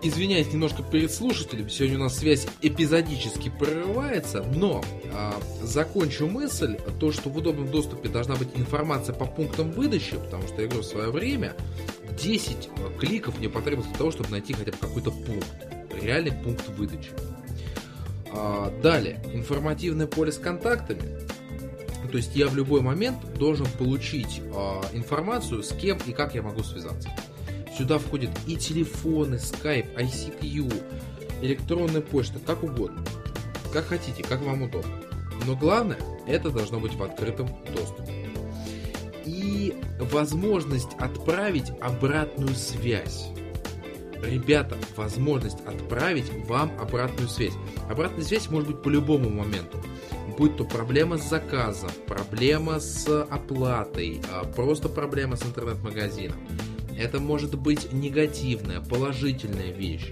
Извиняюсь немножко перед слушателем, сегодня у нас связь эпизодически прерывается, но а, закончу мысль, то, что в удобном доступе должна быть информация по пунктам выдачи, потому что я говорю, в свое время 10 кликов мне потребовалось для того, чтобы найти хотя бы какой-то пункт, реальный пункт выдачи. А, далее, информативное поле с контактами. То есть я в любой момент должен получить а, информацию, с кем и как я могу связаться. Сюда входят и телефоны, Skype, ICQ, электронная почта, как угодно. Как хотите, как вам удобно. Но главное, это должно быть в открытом доступе. И возможность отправить обратную связь. Ребята, возможность отправить вам обратную связь. Обратная связь может быть по любому моменту. Будь то проблема с заказом, проблема с оплатой, а просто проблема с интернет-магазином. Это может быть негативная, положительная вещь.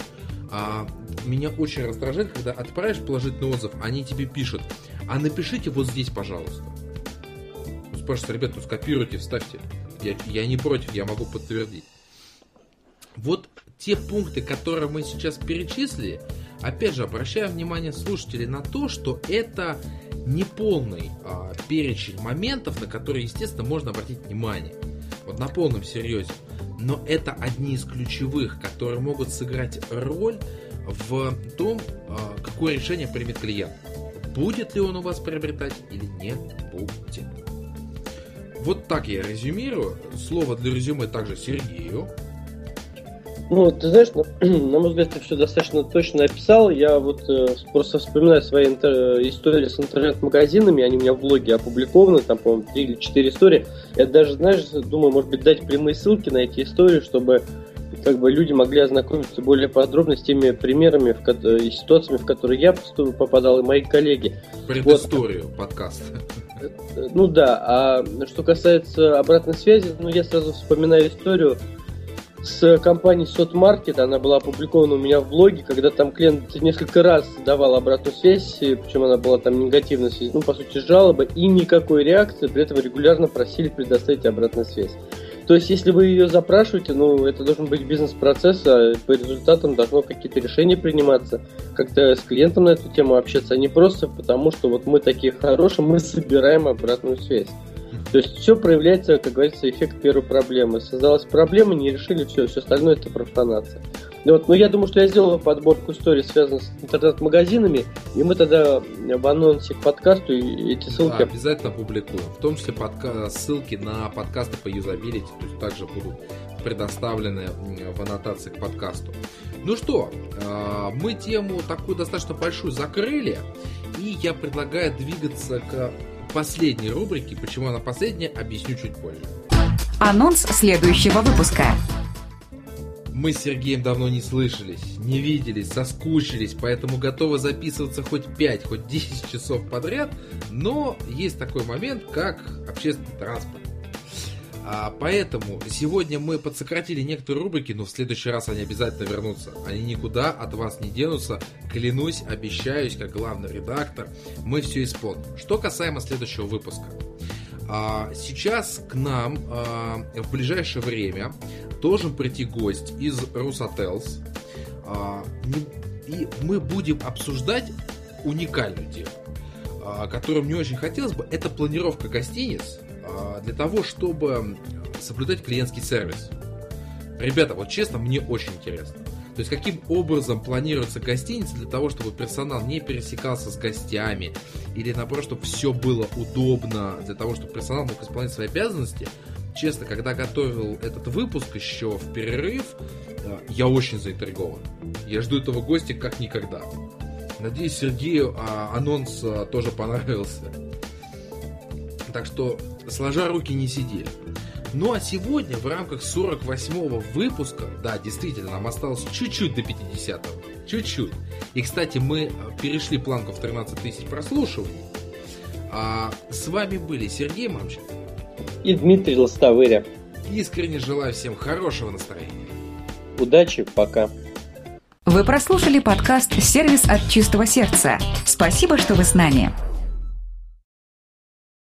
А, меня очень раздражает, когда отправишь положительный отзыв, они тебе пишут, а напишите вот здесь, пожалуйста. Ну, спрашивают, ребят, ну скопируйте, вставьте. Я, я не против, я могу подтвердить. Вот те пункты, которые мы сейчас перечислили, опять же, обращаю внимание слушателей на то, что это не полный а, перечень моментов, на которые, естественно, можно обратить внимание. Вот на полном серьезе но это одни из ключевых, которые могут сыграть роль в том, а, какое решение примет клиент. Будет ли он у вас приобретать или не будет. Вот так я резюмирую. Слово для резюме также Сергею. Ну, ты знаешь, на, на мой взгляд, ты все достаточно точно описал. Я вот э, просто вспоминаю свои интер... истории с интернет-магазинами, они у меня в блоге опубликованы, там, по-моему, три или четыре истории. Я даже, знаешь, думаю, может быть, дать прямые ссылки на эти истории, чтобы как бы люди могли ознакомиться более подробно с теми примерами в, и ситуациями, в которые я попадал, и мои коллеги. Предысторию вот. подкаста. Ну да, а что касается обратной связи, ну я сразу вспоминаю историю с компанией Sotmarket, она была опубликована у меня в блоге, когда там клиент несколько раз давал обратную связь, причем она была там негативная ну, по сути, жалоба, и никакой реакции, при этом регулярно просили предоставить обратную связь. То есть, если вы ее запрашиваете, ну, это должен быть бизнес-процесс, а по результатам должно какие-то решения приниматься, как-то с клиентом на эту тему общаться, а не просто потому, что вот мы такие хорошие, мы собираем обратную связь. То есть все проявляется, как говорится, эффект первой проблемы. Создалась проблема, не решили все, все остальное это профанация. Вот, но я думаю, что я сделал подборку историй, связанных с интернет-магазинами, и мы тогда в анонсе к подкасту эти ссылки... Да, обязательно публикуем. В том числе подка... ссылки на подкасты по юзабилити, то есть также будут предоставлены в аннотации к подкасту. Ну что, а, мы тему такую достаточно большую закрыли, и я предлагаю двигаться к последней рубрики. Почему она последняя, объясню чуть позже. Анонс следующего выпуска. Мы с Сергеем давно не слышались, не виделись, соскучились, поэтому готовы записываться хоть 5, хоть 10 часов подряд, но есть такой момент, как общественный транспорт. А, поэтому сегодня мы подсократили некоторые рубрики, но в следующий раз они обязательно вернутся. Они никуда от вас не денутся. Клянусь, обещаюсь, как главный редактор, мы все исполним. Что касаемо следующего выпуска. А, сейчас к нам а, в ближайшее время должен прийти гость из Русотелс. И мы будем обсуждать уникальную тему, которую мне очень хотелось бы. Это планировка гостиниц для того, чтобы соблюдать клиентский сервис. Ребята, вот честно, мне очень интересно. То есть каким образом планируется гостиница для того, чтобы персонал не пересекался с гостями, или наоборот, чтобы все было удобно, для того, чтобы персонал мог исполнять свои обязанности. Честно, когда готовил этот выпуск еще в перерыв, э, я очень заинтригован. Я жду этого гостя как никогда. Надеюсь, Сергею а, анонс а, тоже понравился. Так что, сложа руки, не сидели. Ну а сегодня в рамках 48-го выпуска, да, действительно, нам осталось чуть-чуть до 50-го, чуть-чуть. И, кстати, мы перешли планку в 13 тысяч прослушиваний. А с вами были Сергей Мамчик и Дмитрий Лостовыря. Искренне желаю всем хорошего настроения. Удачи, пока. Вы прослушали подкаст «Сервис от чистого сердца». Спасибо, что вы с нами.